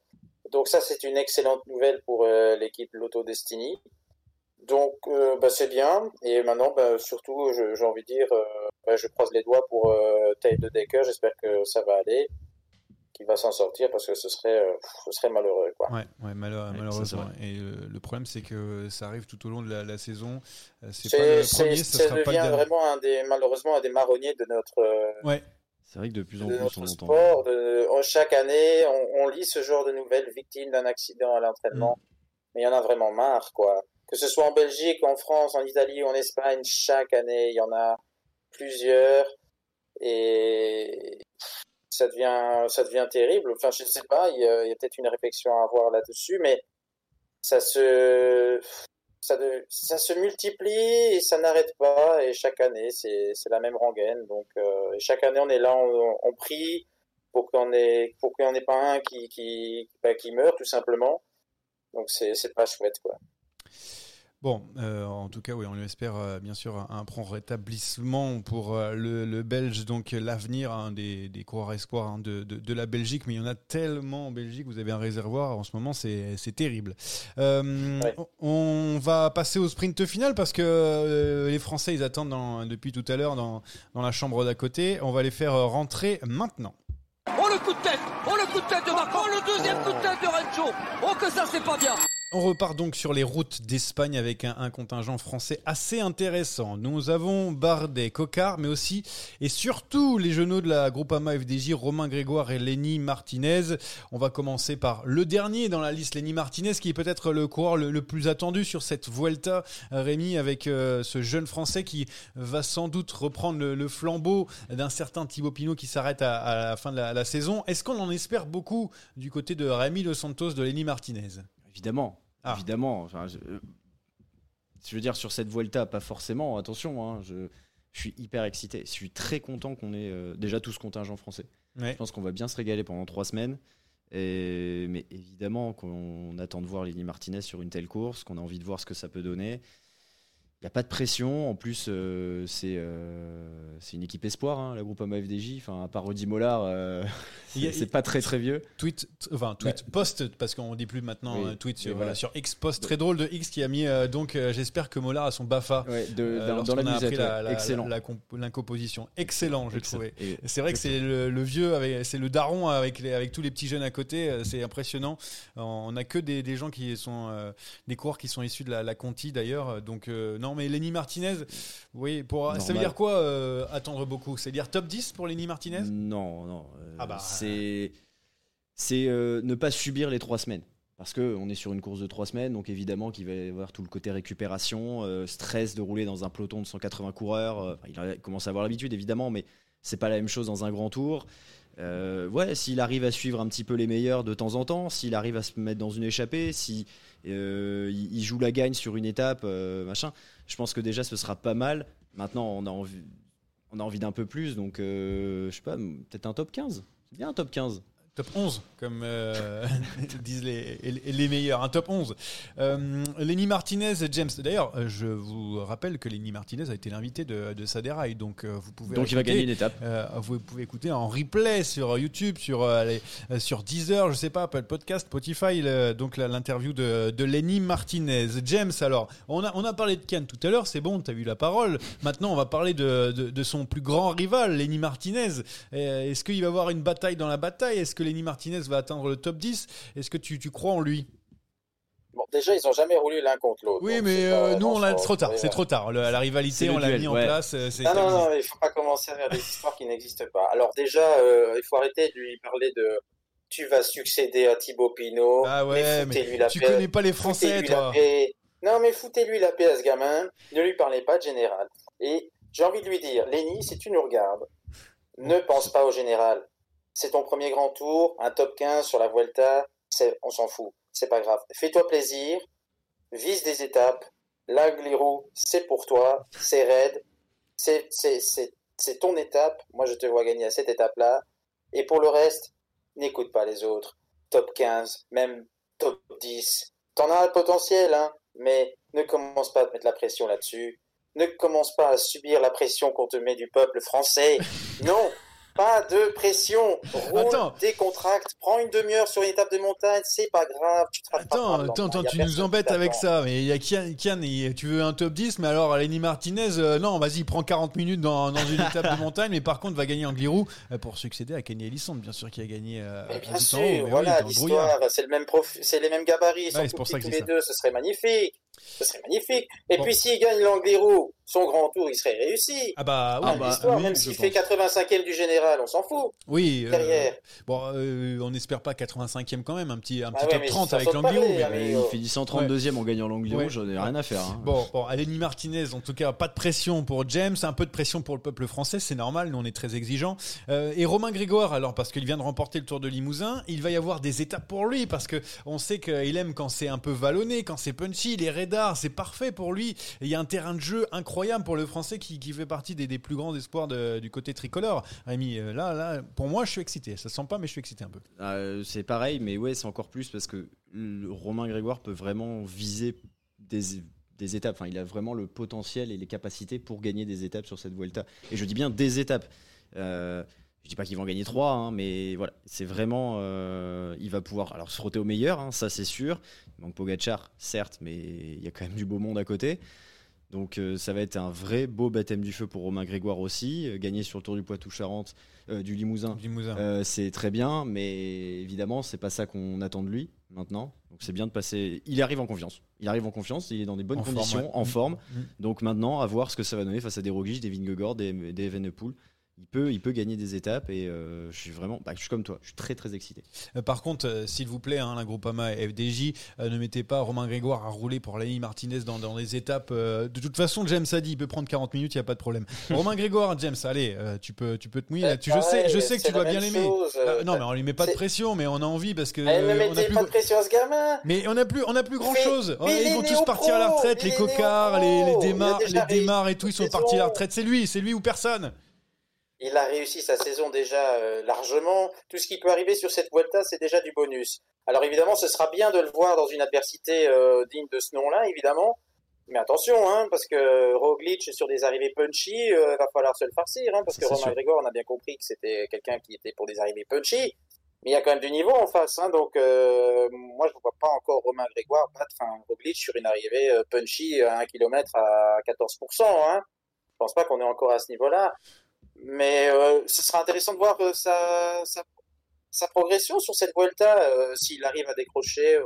Donc ça, c'est une excellente nouvelle pour l'équipe Lotto Destiny. Donc bah, c'est bien. Et maintenant, bah, surtout, j'ai envie de dire, bah, je croise les doigts pour de Decker. J'espère que ça va aller, qu'il va s'en sortir parce que ce serait, euh, pff, ce serait malheureux. Quoi. Ouais, ouais, malheure- Ouais, malheureusement. Et euh, le problème, c'est que ça arrive tout au long de la, la saison. Euh, C'est pas ça ça sera pas le devient dernier. vraiment un des, malheureusement un des marronniers de notre, euh, Ouais, C'est vrai que de plus en de plus, notre on entend. sport. De, chaque année, on, on lit ce genre de nouvelles, victimes d'un accident à l'entraînement. Mm. Mais il y en a vraiment marre, quoi. Que ce soit en Belgique, en France, en Italie ou en Espagne, chaque année, il y en a plusieurs. Et ça devient, ça devient terrible. Enfin, je ne sais pas, il y a, peut-être une réflexion à avoir là-dessus, mais ça se, ça, de- ça se multiplie et ça n'arrête pas. Et chaque année, c'est, la même rengaine. Donc, euh, chaque année, on est là, on, prie pour qu'il n'y en ait pas un qui, qui, bah, qui meurt, tout simplement. Donc, c'est pas chouette, quoi. Bon, euh, en tout cas, oui, on lui espère euh, bien sûr un, un prompt rétablissement pour euh, le, le Belge, donc l'avenir hein, des, des coureurs espoirs hein, de, de, de la Belgique. Mais il y en a tellement en Belgique, vous avez un réservoir en ce moment, c'est c'est terrible. Euh, Ouais. On va passer au sprint final parce que euh, les Français, ils attendent dans- depuis tout à l'heure dans, dans la chambre d'à côté. On va les faire rentrer maintenant. Oh le coup de tête Oh le coup de tête de Marc Oh le deuxième coup de tête de Rencho Oh que ça c'est pas bien On repart donc sur les routes d'Espagne avec un, contingent français assez intéressant. Nous avons Bardet, Cocard, mais aussi et surtout les genoux de la Groupama FDJ, Romain Grégoire et Lenny Martinez. On va commencer par le dernier dans la liste, Lenny Martinez, qui est peut-être le coureur le, plus attendu sur cette Vuelta, Rémi, avec euh, ce jeune français qui va sans doute reprendre le, flambeau d'un certain Thibaut Pinot qui s'arrête à, à la fin de la, la saison. Est-ce qu'on en espère beaucoup du côté de Rémi Los Santos de Lenny Martinez? Évidemment, Ah. évidemment. Enfin, je, je veux dire, sur cette Vuelta, pas forcément, attention, hein, je, je suis hyper excité. Je suis très content qu'on ait euh, déjà tout ce contingent français. Ouais. Je pense qu'on va bien se régaler pendant trois semaines. Et, mais évidemment qu'on attend de voir Lenny Martinez sur une telle course, qu'on a envie de voir ce que ça peut donner. Il n'y a pas de pression. En plus, euh, c'est euh, une équipe espoir, hein, la groupe FDJ. Enfin, à part Rodi Mollard, euh, c'est pas très très vieux. Tweet, enfin tweet, post, parce qu'on dit plus maintenant Oui, euh, tweet sur, voilà. euh, sur X post. Très drôle de X qui a mis donc j'espère que Mollard a son Bafa. Ouais, de- dans- dans, la musette, la, la- excellent. l'incomposition. Excellent, j'ai trouvé. C'est vrai que c'est le, le vieux, c'est le daron avec, les, avec tous les petits jeunes à côté, c'est impressionnant. On n'a que des, des gens qui sont, des coureurs qui sont issus de la, la Conti d'ailleurs. Donc, euh, non, mais Lenny Martinez, oui, pour, ça veut dire quoi euh, attendre beaucoup? C'est dire top 10 pour Lenny Martinez? Non, non. euh, Ah bah. C'est c'est euh, ne pas subir les trois semaines. Parce qu'on est sur une course de trois semaines, donc évidemment qu'il va y avoir tout le côté récupération, stress de rouler dans un peloton de 180 coureurs. il commence à avoir l'habitude évidemment, mais c'est pas la même chose dans un grand tour. Euh, ouais, s'il arrive à suivre un petit peu les meilleurs de temps en temps, s'il arrive à se mettre dans une échappée, si euh, il joue la gagne sur une étape, euh, machin, je pense que déjà ce sera pas mal. Maintenant, on a envie, on a envie d'un peu plus, donc euh, je sais pas, peut-être un top 15. C'est bien un top 15. Top 11, comme euh, disent les, les- meilleurs, un top 11. Euh, Lenny Martinez, James. D'ailleurs, euh, je vous rappelle que Lenny Martinez a été l'invité de, de Saderail, donc euh, vous pouvez. Donc il va gagner une étape. euh, vous pouvez écouter en replay sur YouTube, sur, les- euh, sur Deezer, je sais pas, Apple Podcast, Spotify, le- donc l'interview de, de Lenny Martinez. James, alors, on a, on a parlé de Ken tout à l'heure, c'est bon, tu as eu la parole. Maintenant, on va parler de, de- de son plus grand rival, Lenny Martinez. Est-ce qu'il va y avoir une bataille dans la bataille? Est-ce que Lenny Martinez va atteindre le top 10 Est-ce que tu, tu crois en lui? Bon, déjà, ils ont jamais roulé l'un contre l'autre. Oui, mais euh, nous, on l'a trop tard. C'est trop tard. Le- la rivalité, on l'a mis en place. euh, c'est Non, non, non, il faut pas commencer à faire des histoires qui n'existent pas. Alors déjà, euh, il faut arrêter de lui parler de tu vas succéder à Thibaut Pinot. Ah ouais, foutez-lui la Tu paix, connais pas les Français, toi. Non, mais foutez-lui la paix à ce gamin. Ne lui parlez pas de général. Et j'ai envie de lui dire, Lenny, si tu nous regardes, ne pense pas au général. C'est ton premier grand tour, un top 15 sur la Vuelta, on s'en fout. C'est pas grave. Fais-toi plaisir, vise des étapes. L'Aglirou, c'est pour toi, c'est raide, c'est ton étape. Moi, je te vois gagner à cette étape-là. Et pour le reste, n'écoute pas les autres. Top 15, même top 10. T'en as le potentiel, hein, mais ne commence pas à te mettre la pression là-dessus. Ne commence pas à subir la pression qu'on te met du peuple français. Non, pas de pression. Roule, attends. décontracte, prends une demi-heure sur une étape de montagne, c'est pas grave. Tu te attends, attends, attends, tu nous embêtes avec ça. Mais il y a Kian, Kian tu veux un top 10, mais alors Lenny Martinez, euh, non, vas-y, prends 40 minutes dans, dans une étape de montagne, mais par contre, va gagner Anglirou euh, pour succéder à Kenny Ellison, bien sûr, qui a gagné. Euh, bien sûr, voilà, l'histoire, c'est le même c'est les mêmes gabarits, ouais, pour ça tous les deux, ce serait magnifique. Ce serait magnifique. Et puis s'il gagne l'Anglirou, son grand tour, il serait réussi. Ah bah, oui, ah bah même s'il fait 85e du général, on s'en fout. Oui. Euh, derrière. bon, euh, on n'espère pas 85e quand même, un petit, un petit top 30 avec l'Anglirou. Mais, il fait 132e en gagnant l'Anglirou, j'en ai rien à faire. Hein. Bon, bon, Aleni Martinez, en tout cas, pas de pression pour James, un peu de pression pour le peuple français, c'est normal, nous on est très exigeants. Euh, et Romain Grégoire, alors parce qu'il vient de remporter le Tour de Limousin, il va y avoir des étapes pour lui parce que on sait qu'il aime quand c'est un peu vallonné, quand c'est punchy, les radars, c'est parfait pour lui. il y a un terrain de jeu incroyable pour le français qui, fait partie des, plus grands espoirs du côté tricolore. Rémi, euh, là, là, pour moi, je suis excité. Ça se sent pas, mais je suis excité un peu. Euh, c'est pareil, mais ouais, c'est encore plus parce que Romain Grégoire peut vraiment viser des, étapes. Enfin, il a vraiment le potentiel et les capacités pour gagner des étapes sur cette Vuelta. Et je dis bien des étapes. Euh, je dis pas qu'il va en gagner trois, hein, mais voilà, c'est vraiment, euh, il va pouvoir alors se frotter au meilleur, hein, ça c'est sûr. Il manque Pogachar, certes, mais il y a quand même du beau monde à côté. Donc euh, ça va être un vrai beau baptême du feu pour Romain Grégoire aussi. Euh, gagner sur le Tour du Poitou-Charentes, euh, du Limousin, c'est très bien, mais évidemment c'est pas ça qu'on attend de lui maintenant. Donc c'est bien de passer. Il arrive en confiance. Il arrive en confiance. Il est dans des bonnes conditions, en forme. Mm. Mm. Donc maintenant à voir ce que ça va donner face à des Roglic, des Vingegaard, des, des Evenepoel il peut, il peut gagner des étapes et euh, je suis vraiment, bah, je suis comme toi, je suis très très excité. Euh, par contre, euh, s'il vous plaît, hein, la Groupama FDJ, ne mettez pas Romain Grégoire à rouler pour Lenny Martinez dans, dans les étapes. de toute façon, James a dit, il peut prendre 40 minutes, il n'y a pas de problème. Romain Grégoire, James, allez, tu peux, tu peux te mouiller. Tu, je sais, je sais que tu dois bien l'aimer. non, mais on lui met pas de pression, mais on a envie parce que. ne mettez plus... pas de pression à ce gamin. Mais on a plus, on a plus grand chose. ils vont tous partir à la retraite, les, cocards, les, les démarres, les démarres et tout, ils sont partis à la retraite. C'est lui, c'est lui ou personne. Il a réussi sa saison déjà euh, largement. Tout ce qui peut arriver sur cette Vuelta, c'est déjà du bonus. Alors évidemment, ce sera bien de le voir dans une adversité euh, digne de ce nom-là, évidemment. Mais attention, hein, parce que Roglic sur des arrivées punchy, il euh, va falloir se le farcir, hein, parce que Romain Gregor, on a bien compris que c'était quelqu'un qui était pour des arrivées punchy. Mais il y a quand même du niveau en face, hein, donc moi je ne vois pas encore Romain Grégoire battre enfin, Roglic sur une arrivée punchy à 1 km à 14%. Hein. Je pense pas qu'on est encore à ce niveau-là. Mais euh, ce sera intéressant de voir euh, sa, sa, sa, progression sur cette Vuelta, euh, s'il arrive à décrocher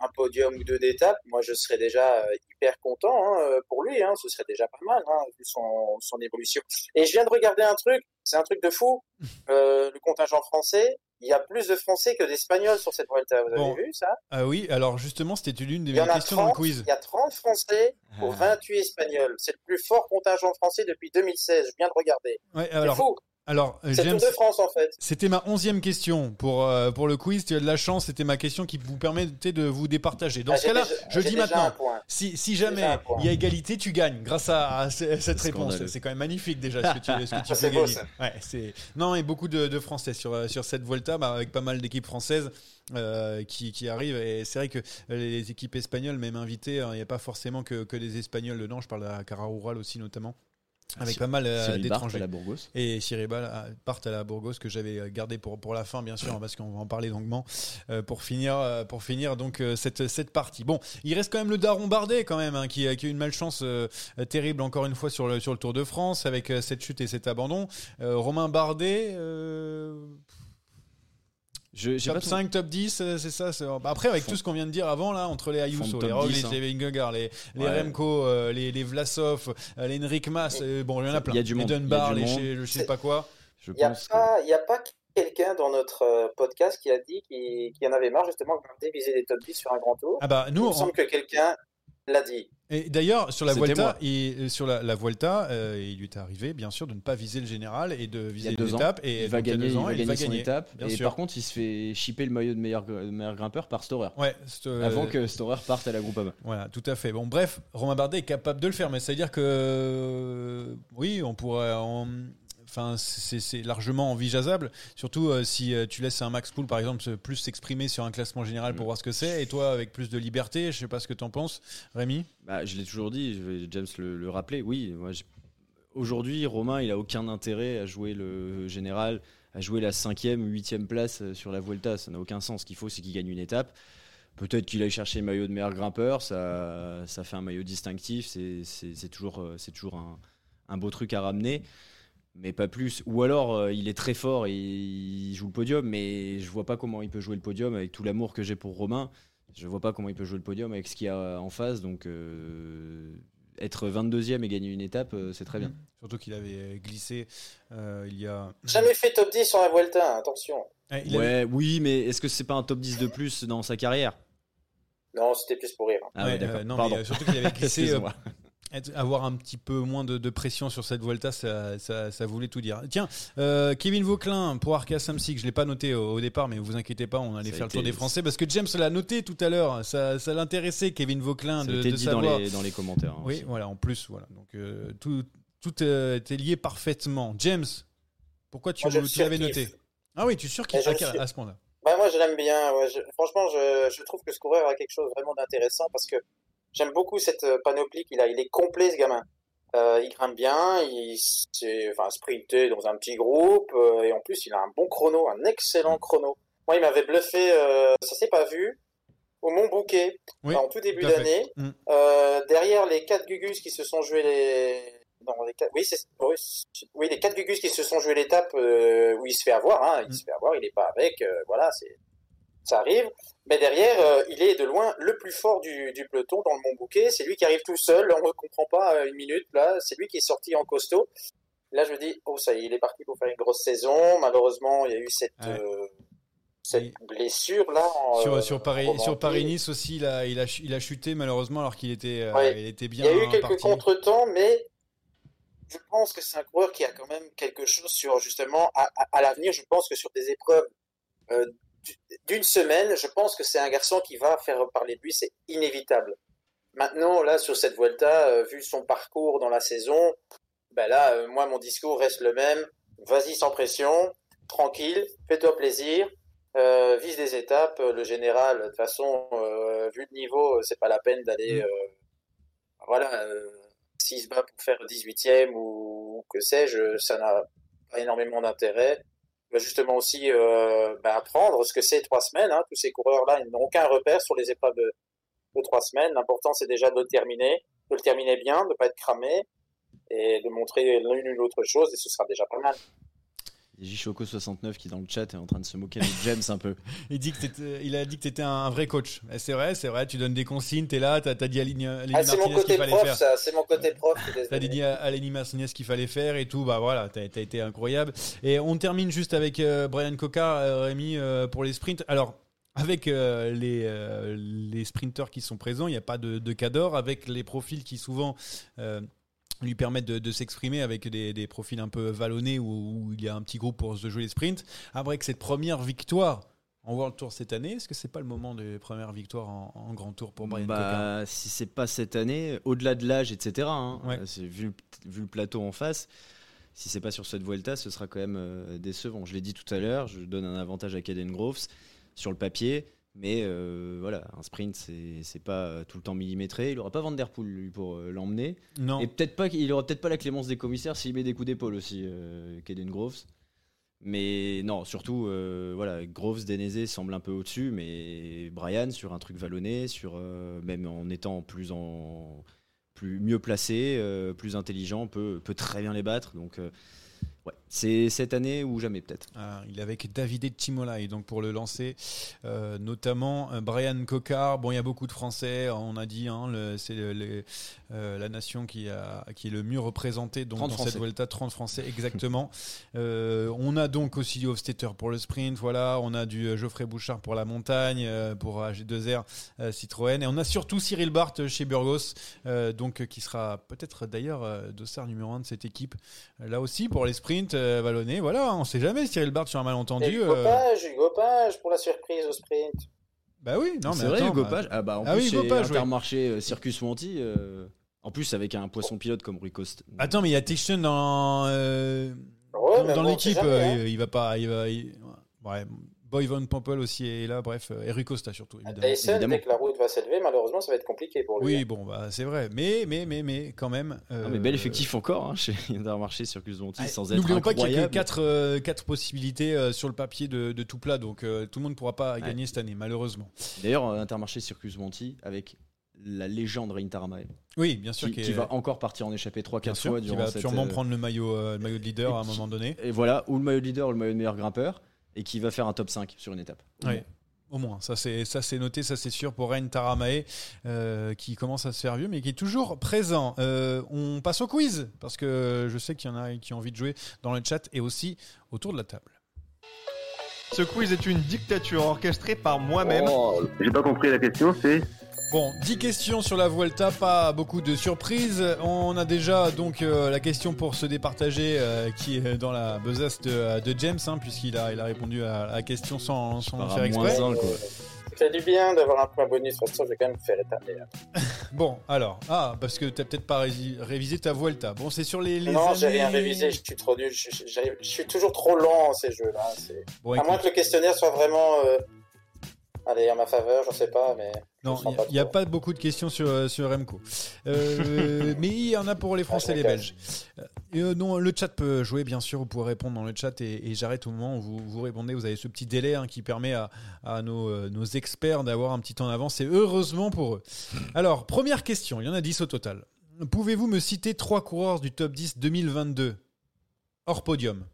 un podium ou deux d'étape. Moi, je serais déjà hyper content hein, pour lui. Hein, ce serait déjà pas mal, hein, vu son, son évolution. Et je viens de regarder un truc, c'est un truc de fou. le contingent français, il y a plus de Français que d'Espagnols sur cette Vuelta. Vous avez vu ça? Ah oui, alors justement, c'était l'une des questions dans le quiz. Il y a 30 Français pour 28 ah. Espagnols. C'est le plus fort contingent français depuis 2016. Je viens de regarder. Ouais, alors, c'est fou. Alors, c'est James, de France en fait. C'était ma onzième question pour, euh, pour le quiz. Tu as de la chance, c'était ma question qui vous permettait de vous départager. Dans ah, ce cas-là, je dis maintenant, si, si jamais il y a égalité, tu gagnes grâce à, cette réponse. C'est quand même magnifique déjà ce que tu, ce que tu fais gagner. Ouais, non, et beaucoup de, de, Français sur, euh, sur cette Volta, bah, avec pas mal d'équipes françaises. Euh, qui, qui arrivent et c'est vrai que les équipes espagnoles même invitées hein, il n'y a pas forcément que, que des espagnols dedans je parle à Cara Rural aussi notamment avec pas mal euh, d'étrangers. Et Cyril part à la Burgos que j'avais euh, gardé pour, pour la fin, bien sûr, parce qu'on va en parler longuement euh, pour finir, pour finir donc cette, cette partie. Bon, il reste quand même le Daron Bardet quand même, hein, qui, qui, a eu une malchance terrible encore une fois sur le, sur le Tour de France avec cette chute et cet abandon. Romain Bardet je, top 5, top 10, euh, c'est ça. Bah, après, avec tout ce qu'on vient de dire avant, là, entre les Ayuso, les Roglic, hein. les Vingegaard, les, les Remco, euh, les, les, Vlasov, euh, les Enric Mas, bon, il y en a plein. Il y a du monde. Les Dunbar, les je sais pas quoi. Il n'y a, pas quelqu'un quelqu'un dans notre euh, podcast qui a dit qu'il qu'il en avait marre justement de viser les top 10 sur un grand tour. Ah bah nous, Il me on- semble que quelqu'un l'a dit. Et d'ailleurs, sur la Vuelta, il, sur la, la Vuelta, euh, il lui est arrivé, bien sûr, de ne pas viser le général et de viser deux ans, l'étape. Et il va gagner, il va et gagner son étape. et sûr. par contre, il se fait chipper le maillot de meilleur, gr- meilleur grimpeur par Storer. Ouais, euh, Avant que Storer parte à la Groupama. Voilà, tout à fait. Bon, bref, Romain Bardet est capable de le faire, mais ça veut dire que euh, oui, on pourrait. Enfin, c'est largement envisageable, surtout euh, si euh, tu laisses un Max Pool, par exemple, plus s'exprimer sur un classement général Mm. pour voir ce que c'est, et toi avec plus de liberté, je sais pas ce que tu en penses, Rémi? Bah, je l'ai toujours dit, je vais James le, le rappeler. Oui, moi, aujourd'hui, Romain, il a aucun intérêt à jouer le général, à jouer la cinquième ou huitième place euh, sur la Vuelta. Ça n'a aucun sens. Ce qu'il faut, c'est qu'il gagne une étape. Peut-être qu'il aille chercher le maillot de meilleur grimpeur. Ça, ça fait un maillot distinctif. C'est- toujours, toujours un, un beau truc à ramener. Mais pas plus. Ou alors, euh, il est très fort et il joue le podium, mais je vois pas comment il peut jouer le podium avec tout l'amour que j'ai pour Romain. Je vois pas comment il peut jouer le podium avec ce qu'il y a en face. Donc, euh, être 22e et gagner une étape, euh, c'est très bien. Surtout qu'il avait glissé euh, il y a. Jamais fait top 10 sur la Vuelta, hein, attention. Eh, il avait- Ouais, oui, mais est-ce que c'est pas un top 10 de plus dans sa carrière? Non, c'était plus pour rire. Ah Ouais, ouais, d'accord. euh, non, Pardon. mais euh, surtout qu'il avait glissé. Être- avoir un petit peu moins de, de pression sur cette Volta, ça, ça, ça voulait tout dire. Tiens, euh, Kevin Vauclin pour Arkea Samsic, je l'ai pas noté au, au départ, mais vous inquiétez pas, on allait Ça faire le tour des Français parce que James l'a noté tout à l'heure. Ça, ça l'intéressait, Kevin Vauclin, Ça a de, été de dit savoir. dans les, dans les commentaires. hein, Oui, aussi. voilà, en plus, voilà. Donc euh, tout, tout euh, était lié parfaitement. James, pourquoi tu, l'avais noté Ah oui, tu Et je le à, suis- à ce point-là. Bah, moi, je l'aime bien. ouais. Je- franchement, je, je trouve que ce coureur a quelque chose vraiment d'intéressant parce que j'aime beaucoup cette euh, panoplie qu'il a. Il est complet, ce gamin. Euh, il grimpe bien, il s'est enfin, sprinté dans un petit groupe euh, et en plus, il a un bon chrono, un excellent chrono. Moi, il m'avait bluffé, euh, ça s'est pas vu, au Mont Bouquet, Oui, en tout début d'année. Mm. Derrière les quatre Gugus qui se sont joués les. Non, les quatre... oui, c'est... Oui, les quatre Gugus qui se sont joués l'étape où il se fait avoir. Hein, il Mm. se fait avoir, il n'est pas avec. voilà, c'est... ça arrive. Mais derrière, euh, il est de loin le plus fort du, du peloton dans le Mont Bouquet. C'est lui qui arrive tout seul. On ne comprend pas euh, une minute. Là, c'est lui qui est sorti en costaud. Là, je me dis, oh, ça y est, il est parti pour faire une grosse saison. Malheureusement, il y a eu cette. Ouais. euh, cette Et- blessure là en, Sur, sur Paris, sur Romandie. Paris-Nice aussi, il a, il, a, ch- il a chuté malheureusement alors qu'il était, Ouais. il était Il bien y a eu quelques parti. contretemps, mais je pense que c'est un coureur qui a quand même quelque chose sur justement à, à- à l'avenir. Je pense que sur des épreuves euh, d'une semaine, je pense que c'est un garçon qui va faire parler de lui, c'est inévitable. Maintenant, là, sur cette Vuelta, euh, vu son parcours dans la saison, ben là, euh, moi, mon discours reste le même. Vas-y sans pression, tranquille, fais-toi plaisir, euh, vise des étapes. Le général, de toute façon, euh, vu le niveau, c'est pas la peine d'aller, Mm. voilà, s'il se bat pour faire 18e ou que sais-je, ça n'a pas énormément d'intérêt. Justement aussi euh, ben, apprendre ce que c'est trois semaines. Hein. Tous ces coureurs-là, ils n'ont aucun repère sur les épreuves de, de trois semaines. L'important, c'est déjà de le terminer, de le terminer bien, de ne pas être cramé et de montrer l'une ou l'autre chose, et ce sera déjà pas mal. J-Choco69 qui dans le chat est en train de se moquer de James un peu. Il, dit que il a dit que tu étais un vrai coach. Et C'est vrai, c'est vrai, tu donnes des consignes, tu es là, tu as, dit à Lini Ah, c'est mon Martinez côté qu'il fallait prof, faire. ça, c'est mon côté prof. T'as désolé. dit à Lenny Martinez ce qu'il fallait faire et tout, bah voilà, t'as as été incroyable. Et on termine juste avec euh, Brian Coca, euh, Rémi, euh, pour les sprints. Alors, avec euh, les, euh, les sprinteurs qui sont présents, il n'y a pas de, de cador, avec les profils qui souvent euh, lui permettent de, de s'exprimer avec des, des profils un peu vallonnés où, où il y a un petit groupe pour se jouer les sprints. Avec cette première victoire en World Tour cette année, est-ce que c'est pas le moment de première victoire en, en Grand Tour pour Brian bah, si c'est pas cette année, au-delà de l'âge, etc. hein, Ouais. c'est vu, le- vu le plateau en face. Si c'est pas sur cette Vuelta, ce sera quand même euh, décevant. Je l'ai dit tout à l'heure, je donne un avantage à Caden Groves sur le papier, mais euh, voilà, un sprint, c'est pas euh, tout le temps millimétré. Il aura pas Van Der Poel lui pour euh, l'emmener, Non. et peut-être pas, qu'il aura peut-être pas la clémence des commissaires s'il met des coups d'épaule aussi, euh, Caden Groves. Mais non, surtout, voilà, Groves, Denezé semble un peu au-dessus, mais Brian sur un truc vallonné, sur même en étant plus en plus mieux placé, plus intelligent, peut, peut très bien les battre. Donc, ouais, C'est cette année ou jamais peut-être. Ah, il est avec Davide Timolai, donc pour le lancer, euh, notamment euh, Brian Cocard. Bon, il y a beaucoup de Français, on a dit, hein, c'est euh, la nation qui, a, qui est le mieux représentée donc, 30 dans Français. cette Vuelta, 30 Français exactement. Euh, on a donc aussi du Hofstetter pour le sprint, voilà. On a du Geoffrey Bouchard pour la montagne, pour AG2R euh, Citroën. Et on a surtout Cyril Barth chez Burgos, donc qui sera peut-être d'ailleurs dossard numéro 1 de cette équipe. Là aussi, pour les sprints euh, voilà, on sait jamais Cyril Barth sur un Et malentendu. Hugo euh, Page, Hugo Page pour la surprise au sprint. Bah oui, non mais c'est vrai, Hugo bah, Page. Ah bah en Ah plus, oui, Hugo Page. Intermarché euh, Circus Monti. euh, En plus, avec un poisson pilote comme Rui Costa. Attends, mais il y a Tixon dans, euh, Ouais, dans, dans bon, l'équipe. hein. il va pas. Il va, il- ouais, Boy Von Pompel aussi est là. Bref, euh, Eric Costa surtout. Évidemment. Dyson, évidemment. dès que la route va s'élever, malheureusement, ça va être compliqué pour lui. Oui, bon, bah c'est vrai. Mais, mais, mais, mais, quand même. euh, Ah, mais bel effectif encore hein, chez Intermarché Circus Monti ah, sans être N'oublions pas qu'il y a que incroyable. 4, euh, quatre possibilités euh, sur le papier de, de tout plat, donc euh, tout le monde ne pourra pas gagner cette année, malheureusement. D'ailleurs, euh, Intermarché Circus Monti avec la légende Rein Taramae Oui, bien sûr. qui, qui est- va encore partir en échappée 3-4 bien sûr, fois qui durant va cette, sûrement euh, prendre le maillot, euh, le maillot de leader et à un moment donné. Et voilà, ou le maillot de leader ou le maillot de meilleur grimpeur et qui va faire un top 5 sur une étape. Oui. Au moins, ça c'est ça c'est noté, ça c'est sûr pour Ren Taramae euh, qui commence à se faire vieux mais qui est toujours présent. Euh, on passe au quiz parce que je sais qu'il y en a qui ont envie de jouer dans le chat et aussi autour de la table. Ce quiz est une dictature orchestrée par moi-même. Oh, J'ai pas compris la question, c'est Bon, 10 questions sur la Vuelta, pas beaucoup de surprises. On a déjà donc euh, la question pour se départager euh, qui est dans la besace de, de James hein, puisqu'il a il a répondu à la question sans, sans faire exprès. fait du bien d'avoir un point bonus. De toute façon, je vais quand même me faire étaler. hein. Bon, alors, ah parce que t'as peut-être pas révisé ta Vuelta. Bon, c'est sur les, les Non, j'ai rien révisé. Je suis trop nul. Je, je- j'arrive- je suis toujours trop lent en ces jeux-là. c'est- Bon, À écoute. moins que le questionnaire soit vraiment. euh, Allez, en ma faveur, je sais pas, mais. Non, il n'y a, pas beaucoup de questions sur, euh, sur Remco. Euh, mais il y en a pour les Français et les Belges. Euh, non, le chat peut jouer, bien sûr. Vous pouvez répondre dans le chat et, et j'arrête au moment où vous, vous répondez. Vous avez ce petit délai hein, qui permet à, à nos, nos experts d'avoir un petit temps d'avance et heureusement pour eux. Alors, première question. Il y en a 10 au total. Pouvez-vous me citer trois coureurs du top 10 2022 hors podium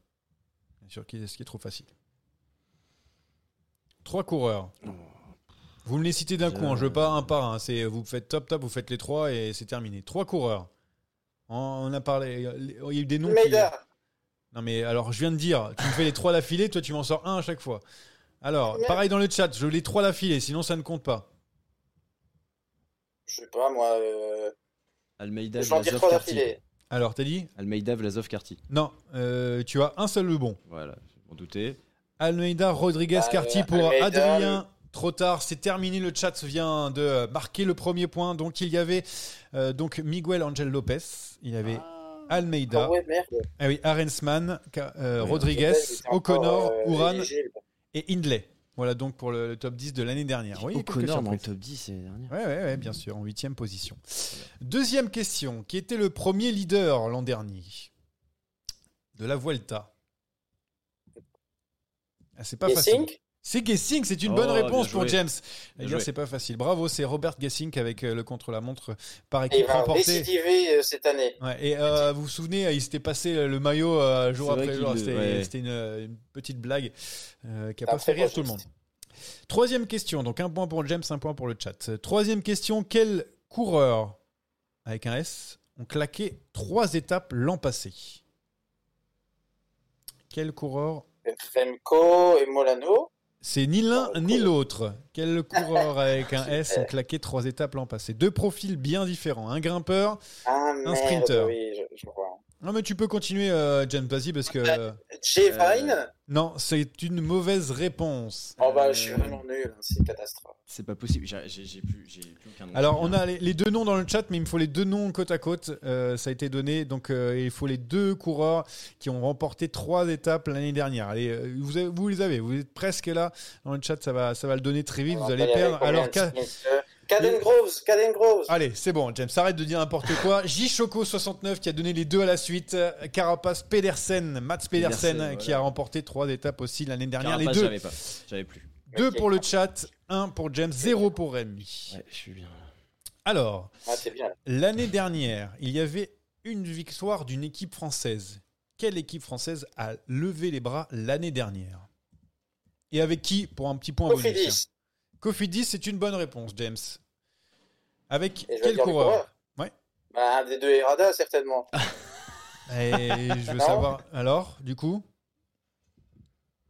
Bien sûr, ce qui est trop facile? Trois coureurs. Vous me les citez d'un coup, hein, je veux pas un par un. C'est vous faites top top, vous faites les trois et c'est terminé. Trois coureurs. On a parlé, il y a eu des noms. qui-. Non mais alors je viens de dire, tu me fais les trois d'affilée, toi tu m'en sors un à chaque fois. Alors pareil dans le chat, je veux les trois d'affilée, sinon ça ne compte pas. Je sais pas, moi. Euh... Almeida, Je vais en dire Vlasov, trois Carty. d'affilée. Alors t'as dit? Almeida, Vlasov, Carty. Non, euh, tu as un seul le bon. Voilà, je m'en doutais. Almeida, Rodriguez, Ah, Carty pour Almeida, Adrien. Trop tard, c'est terminé. Le chat vient de marquer le premier point. Donc il y avait euh, donc Miguel Angel Lopez, il y avait Almeida, Ah ouais, merde. ah oui, Arensman, euh, Oui, Rodriguez, O'Connor, euh, Uran et Hindley. Voilà donc pour le, le top 10 de l'année dernière. Oui, O'Connor dans le top 10 l'année dernière. Ouais, ouais, bien sûr, en huitième position. Deuxième question, qui était le premier leader l'an dernier de la Vuelta? ah, C'est pas facile. C'est Gessing, c'est une Oh, bonne réponse bien pour. James. Eh joué. c'est pas facile. Bravo, c'est Robert Gessing avec euh, le contre-la-montre par Et il équipe va remporté. euh, cette année. Ouais, et euh, vous vous souvenez, il s'était passé le maillot euh, jour après jour. C'était ouais. une, une petite blague euh, qui a pas fait rire tout le monde. Troisième question, donc un point pour James, un point pour le chat. Troisième question, quel coureur, avec un S, ont claqué trois étapes l'an passé? Quel coureur Et Molano. C'est ni l'un ni l'autre. Quel coureur avec un S ont claqué trois étapes l'an passé? Deux profils bien différents. Un grimpeur. Ah merde, sprinter. oui, je, je vois. Non mais tu peux continuer, euh, James, vas-y, parce que... euh, Jay Vine Non, c'est une mauvaise réponse. Oh bah, je suis Euh, vraiment nul, hein, c'est une catastrophe. C'est pas possible. J'ai j'ai- j'ai plus, j'ai plus aucun nom. Alors, on a les, les deux noms dans le chat, mais il me faut les deux noms côte à côte. Euh, ça a été donné. Donc, euh, il faut les deux coureurs qui ont remporté trois étapes l'année dernière. Allez, euh, vous, avez- vous les avez. Vous êtes presque là dans le chat. Ça va, ça va le donner très vite. Vous allez perdre. Alors, Caden Groves, Caden Groves. allez, c'est bon, James. Arrête de dire n'importe quoi. J Choco 69 qui a donné les deux à la suite. Carapace Pedersen, Mats Pedersen, Pedersen, qui voilà. a remporté trois étapes aussi l'année dernière. Carapace, les deux. j'avais pas. J'avais plus. Deux pour le chat, un pour James, zéro pour Rémi. Ouais, je suis bien. Alors, Ah, c'est bien. L'année dernière, il y avait une victoire d'une équipe française. quelle équipe française a levé les bras l'année dernière? Et avec qui? Pour un petit point bonus Cofidis. Cofidis, c'est une bonne réponse, James. Avec quel le coureur coureur. Ouais. Bah, un des deux Errada, certainement. Et je veux Non. savoir. Alors, du coup?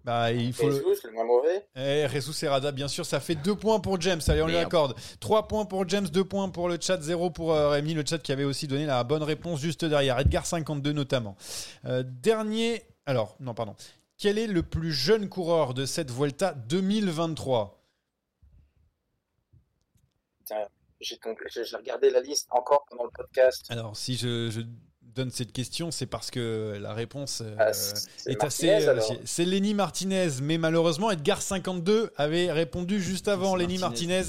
Bah, il faut. le- Jesus, le moins mauvais. Eh, Jesus Serrada, bien sûr, ça fait 2 points pour James. Allez, on lui accorde. 3 points pour James, 2 points pour le chat, 0 pour euh, Rémi, le chat qui avait aussi donné la bonne réponse juste derrière. Edgar 52 notamment. Euh, dernier. Alors, non, pardon. Quel est le plus jeune coureur de cette Vuelta 2023 J'ai donc- j'ai regardé la liste encore pendant le podcast. Alors, si je, je donne cette question, c'est parce que la réponse euh, Ah, est assez. euh, c'est- Lenny Martinez, mais malheureusement, Edgar 52 avait répondu juste avant Lenny Martinez.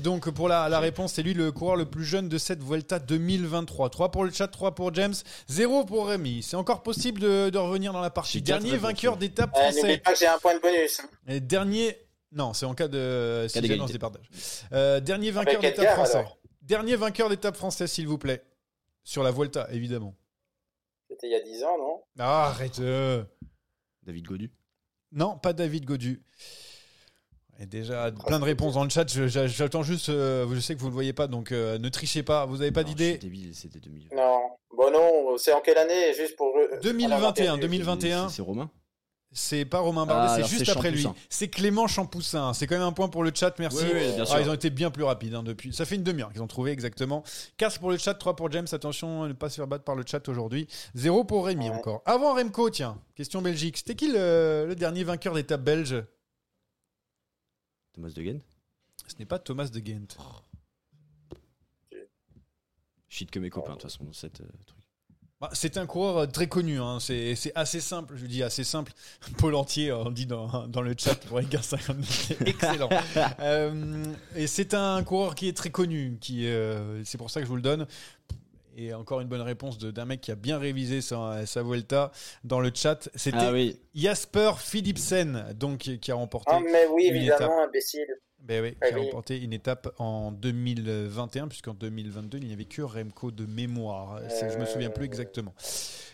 Donc, pour la, la réponse, c'est lui le coureur le plus jeune de cette Vuelta 2023. 3 pour le chat, 3 pour James, 0 pour Rémi. C'est encore possible de, de revenir dans la partie. Dernier vainqueur d'étape Euh, français. N'oublie pas que j'ai un point de bonus. hein. Et dernier. Non, c'est en cas de. si Cas jamais d'égalité. on se départage. Euh, dernier vainqueur d'étape français. alors. Dernier vainqueur d'étape français, s'il vous plaît. Sur la Vuelta, évidemment. C'était il y a 10 ans, non? Ah, arrête. euh. David Godu? Non, pas David Godu. Et déjà, plein de réponses dans le chat. J'attends juste. euh, je sais que vous ne le voyez pas, donc euh, ne trichez pas. Vous n'avez pas d'idée débile, c'était 2000. Non. Bon, non, c'est en quelle année? Juste pour. euh, 2021, on a 2021. C'est c'est Romain? C'est pas Romain Bardet, Ah, c'est juste c'est après lui. C'est Clément Champoussin. C'est quand même un point pour le chat, merci. Oui, oui, bien Ah, ils ont été bien plus rapides hein, depuis. Ça fait une demi-heure qu'ils ont trouvé exactement. 4 pour le chat, 3 pour James. Attention à ne pas se faire battre par le chat aujourd'hui. 0 pour Rémi Ouais. encore. Avant Remco, tiens, question Belgique. C'était qui le, le dernier vainqueur d'étape belge Thomas De Gent Ce n'est pas Thomas de Ghent. Shit que mes copains, de toute façon, cette euh. Bah, c'est un coureur euh, très connu, hein. c'est c'est assez simple, je dis assez simple. Paul Entier, on dit dans, dans le chat pour Edgar 52, c'est excellent. Euh, et c'est un coureur qui est très connu, qui, euh, c'est pour ça que je vous le donne. Et encore une bonne réponse de- d'un mec qui a bien révisé sa, sa Vuelta dans le chat. C'était Ah oui, Jasper Philipsen, donc qui a remporté. Ah, mais oui, évidemment, imbécile. Ben oui, qui a remporté une étape en 2021, puisqu'en 2022, il n'y avait que Remco de mémoire. Je me souviens plus exactement.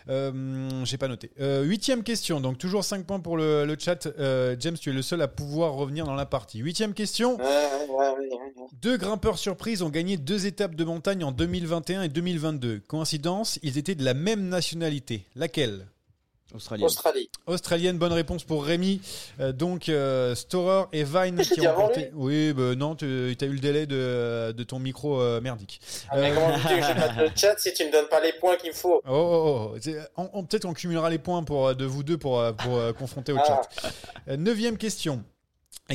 Euh, J'ai pas noté. Euh, huitième question, donc toujours 5 points pour le, le chat. Euh, James, tu es le seul à pouvoir revenir dans la partie. Huitième question. Deux grimpeurs surprises ont gagné deux étapes de montagne en 2021 et 2022. Coïncidence, ils étaient de la même nationalité. Laquelle? Australien. Australie. Australienne, bonne réponse pour Rémi. Euh, donc, euh, Storer et Vine qui ont remporté. Oui, bah, non, tu as eu le délai de, de ton micro euh, merdique. Ah, mais comment veux-tu que je fasse le chat si tu me donnes pas les points qu'il me faut? Oh, oh, oh. C'est- on- on- Peut-être on cumulera les points pour, euh, de vous deux pour, pour euh, confronter au Ah. chat. Euh, Neuvième question.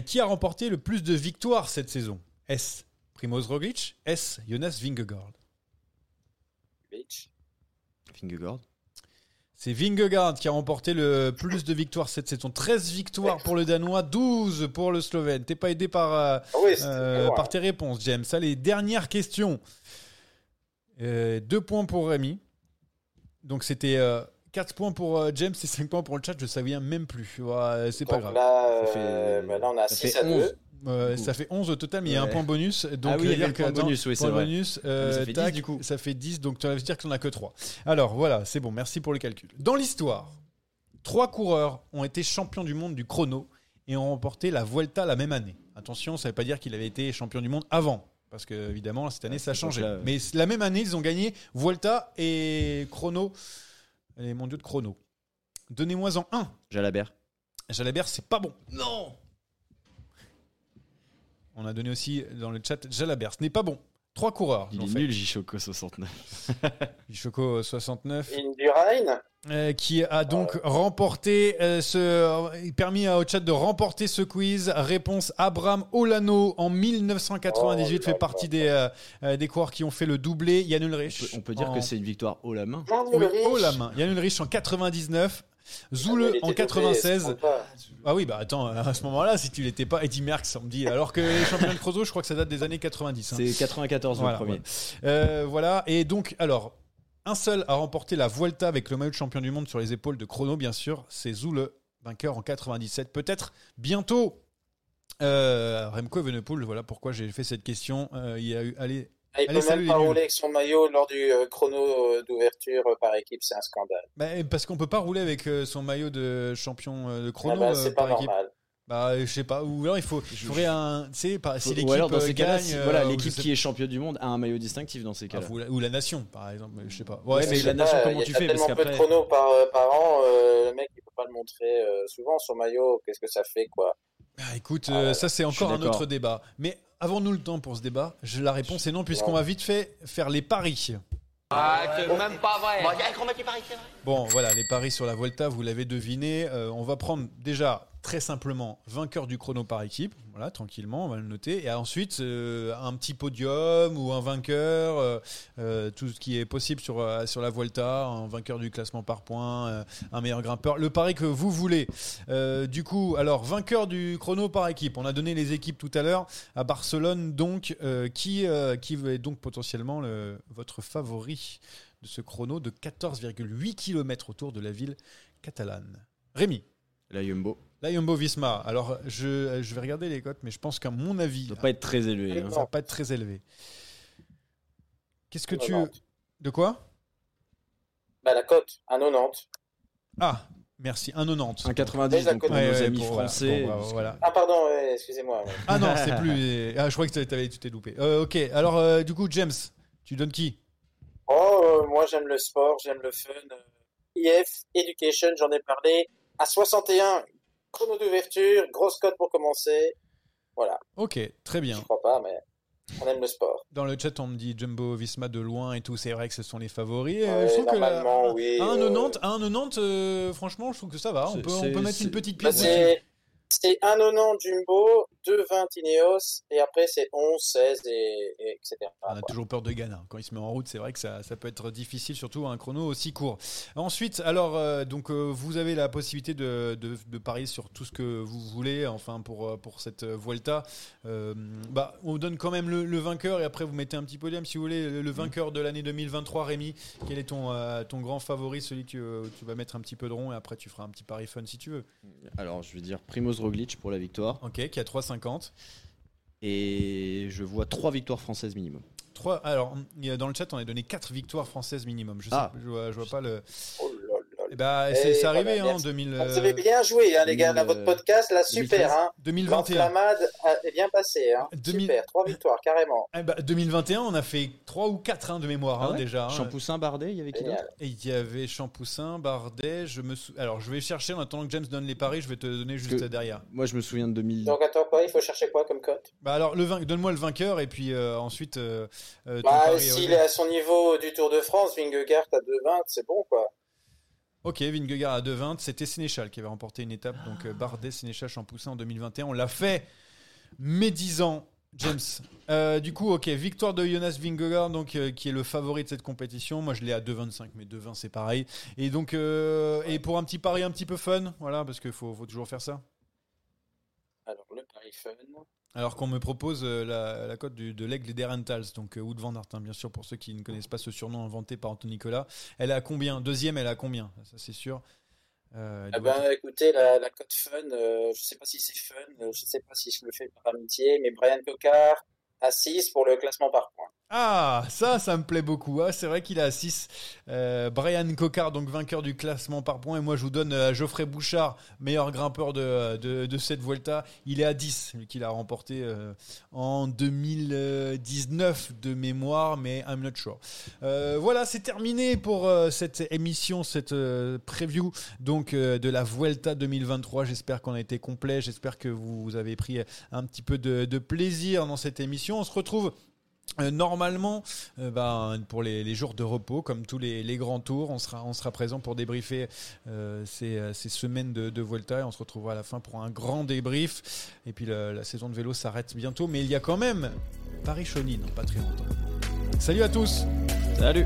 Qui a remporté le plus de victoires cette saison? S. Primoz Roglic S. Jonas Vingegaard. Vingegaard. C'est Vingegaard qui a remporté le plus de victoires cette saison. 13 victoires pour le Danois, 12 pour le Slovène. T'es pas aidé par, euh, Ah oui, euh, par tes réponses, James. Allez, dernière question. Euh, deux points pour Rémi. Donc c'était 4 points pour euh, James et 5 points pour le chat. Je ne savais même plus. C'est pas Donc grave. Là, Ça fait- euh, bah là, on a ça 6 fait à 2. 11. Euh, ça fait 11 au total, mais il y a un point bonus. Donc, Ah oui, il y euh, le que- point attends, bonus, oui, c'est point vrai. bonus, Ah, euh, ça fait 10 tac, du coup. Ça fait 10, donc ça veut dire qu'on n'a que 3. Alors voilà, c'est bon, merci pour le calcul. Dans l'histoire, trois coureurs ont été champions du monde du chrono et ont remporté la Vuelta la même année. Attention, ça ne veut pas dire qu'il avait été champion du monde avant. Parce que, évidemment, cette année, ça a changé. ouais. Mais la même année, ils ont gagné Vuelta et chrono, les mondiaux de chrono. Donnez-moi-en un. Jalabert. Jalabert, c'est pas bon. Non On a donné aussi dans le chat Jalabert. Ce n'est pas bon. Trois coureurs. Il est fait. nul, Jichoko 69. Choco 69. Indurain euh, qui a donc remporté euh, ce, euh, permis à- au chat de remporter ce quiz. Réponse Abraham Olano en 1998 Oh, fait partie des, euh, euh, des coureurs qui ont fait le doublé. Yann On Ulrich. peut, on peut dire en- que c'est une victoire haut la main. Oui, haut la main. Yann Ulrich en 99. Ah, Zoule était en doublé, 96. ça compte pas. Ah oui, bah attends, à ce moment-là, si tu l'étais pas, Eddie Merckx, on me dit. Alors que les championnats de Crozo, je crois que ça date des années 90. hein. C'est 94 Voilà, le premier. Euh, voilà, et donc, alors, un seul a remporté la Vuelta avec le maillot de champion du monde sur les épaules de Chrono, bien sûr. C'est Zoule, vainqueur en 97. Peut-être bientôt. Euh, Remco Evenepoel, voilà pourquoi j'ai fait cette question. Euh, il y a eu allez, Ah, il Allez, peut salut, même pas rouler avec son maillot lors du euh, chrono euh, d'ouverture euh, par équipe, c'est un scandale. Bah, parce qu'on peut pas rouler avec son maillot de champion de chrono Ah bah, euh, c'est pas équipe. normal. Bah, je sais pas. Ou alors il faut, il faudrait un, tu sais, si l'équipe dans ces gagne, si- voilà, l'équipe je sais qui est championne du monde a un maillot distinctif dans ces Ah, cas-là. ou, la, ou la nation, par exemple. Je sais pas. Ouais, mais Je la nation, comment il y a tu fais? Parce tellement peu de chrono par, par an, euh, le mec il peut pas le montrer euh, souvent son maillot, qu'est-ce que ça fait quoi? Ah, écoute, Ah, euh, ça c'est je encore un autre débat. Mais avons-nous le temps pour ce débat? Je- La réponse est non, puisqu'on va vite fait faire les paris. Ah, c'est même pas. Bon, vrai. Bon, voilà, les paris sur la Volta, vous l'avez deviné. Euh, on va prendre déjà très simplement vainqueur du chrono par équipe. Voilà, tranquillement, on va le noter. Et ensuite, euh, un petit podium ou un vainqueur, euh, euh, tout ce qui est possible sur, sur la Volta, un vainqueur du classement par points, un meilleur grimpeur, le pari que vous voulez. Du coup, alors, vainqueur du chrono par équipe. On a donné les équipes tout à l'heure à Barcelone, donc, qui, qui est donc potentiellement le- votre favori de ce chrono de 14,8 km autour de la ville catalane? Rémi, La Jumbo. La Jumbo Visma. Alors, je, je vais regarder les cotes, mais je pense qu'à mon avis, Ça doit pas être très élevé. hein. ça va pas être très élevé. Qu'est-ce que tu. 90. De quoi? Bah la cote, un 90. Ah, merci, 1,90. Un 90 la donc pour cote. Ouais, nos ouais, amis pour- voilà, français. bon, bah, parce que- voilà. Ah pardon, excusez-moi. ouais. Ah non, c'est plus. Ah, je crois que tu t'es loupé. Euh, ok, alors, euh, du coup, James, tu donnes qui? Oh, euh, moi j'aime le sport, j'aime le fun. Euh, IF, Education, j'en ai parlé. À 61, chrono d'ouverture, grosse cote pour commencer. Voilà, Ok, très bien. je crois pas, mais on aime le sport. Dans le chat, on me dit Jumbo Visma de loin et tout. C'est vrai que ce sont les favoris. Euh, Ouais, je trouve que la- normalement, oui, à euh, 1,90, à 1,90, euh, franchement, je trouve que ça va. On peut, on c'est- peut mettre une petite Bah, pièce dessus. C'est c'est 1,90 Jumbo, 2,20 Ineos, et après c'est 11, 16, et, et etc. On a toujours peur de Ghana. Quand il se met en route, c'est vrai que ça, ça peut être difficile, surtout à un chrono aussi court. Ensuite, alors, euh, donc, euh, vous avez la possibilité de, de, de parier sur tout ce que vous voulez, enfin, pour, euh, pour cette Vuelta. Euh, bah, on vous donne quand même le, le vainqueur et après, vous mettez un petit podium si vous voulez. Le, le vainqueur de l'année 2023, Rémi, quel est ton, euh, ton grand favori, celui que tu vas mettre un petit peu de rond et après, tu feras un petit pari fun si tu veux. Alors, je vais dire Primoz Roglic pour la victoire. Ok, qui a 3,50. Et je vois trois victoires françaises minimum. Trois, alors, dans le chat, on a donné 4 victoires françaises minimum. Je, sais, Ah. je, vois, je vois pas le. Oh là. Eh ben, Et c'est c'est voilà, arrivé hein, en merci. 2000, Ah, euh, Vous avez bien joué, hein, les gars, 2000, votre podcast, là, 2013. super. Hein. 2021. L'enflammade est bien passé. Hein. 2000. Super, trois victoires, carrément. Eh ben, 2021, on a fait 3 ou 4 de mémoire Ah hein, ouais déjà. hein. Champoussin, Bardet, il y avait qui d'autre? Et il y avait Champoussin, Bardet, je me sou... Alors, je vais chercher en attendant que James donne les paris, je vais te donner juste Que- derrière. Moi, je me souviens de 2000. Donc, attends, quoi Il faut chercher quoi comme cote? Bah alors, le vain- donne-moi le vainqueur et puis euh, ensuite euh, euh, Bah, s'il euh, est à son niveau du Tour de France, Vingegaard à 2,20, c'est bon, quoi. Ok, Vingegaard à 2,20, c'était Sénéchal qui avait remporté une étape, donc euh, Bardet, Sénéchal, Champoussin en 2021. On l'a fait médisant, James. Euh, du coup, ok, victoire de Jonas Vingegaard, euh, qui est le favori de cette compétition. Moi, je l'ai à 2,25, mais 2,20, c'est pareil. Et donc, et pour un petit pari un petit peu fun, voilà, parce qu'il faut, faut toujours faire ça. Alors, le pari fun. Alors qu'on me propose euh, la, la cote de l'aigle des Rentals, donc euh, Wood Van Aert, hein, bien sûr, pour ceux qui ne connaissent pas ce surnom inventé par Anthony Nicolas. Elle est à combien? Deuxième, elle est à combien? Ça, c'est sûr. Euh, ben, écoutez, la, la cote fun, euh, je sais pas si c'est fun, je sais pas si je le fais par amitié, mais Brian Cocard à 6 pour le classement par points. Ah, ça, ça me plaît beaucoup. Ah, c'est vrai qu'il à 6. Euh, Brian Cocard, donc vainqueur du classement par points. Et moi, je vous donne euh, Geoffrey Bouchard, meilleur grimpeur de, de, cette Vuelta. Il est à 10, lui qu'il a remporté euh, en 2019 de mémoire, mais I'm not sure. Voilà, c'est terminé pour cette émission, cette preview donc de la Vuelta 2023. J'espère qu'on a été complet. J'espère que vous avez pris un petit peu de, plaisir dans cette émission. On se retrouve normalement, euh, ben, pour les, jours de repos, comme tous les, grands tours, on sera, présent pour débriefer euh, ces, euh, semaines de, de Volta et on se retrouvera à la fin pour un grand débrief. Et puis le- la saison de vélo s'arrête bientôt, mais il y a quand même Paris-Chauny dans pas très longtemps. Salut à tous Salut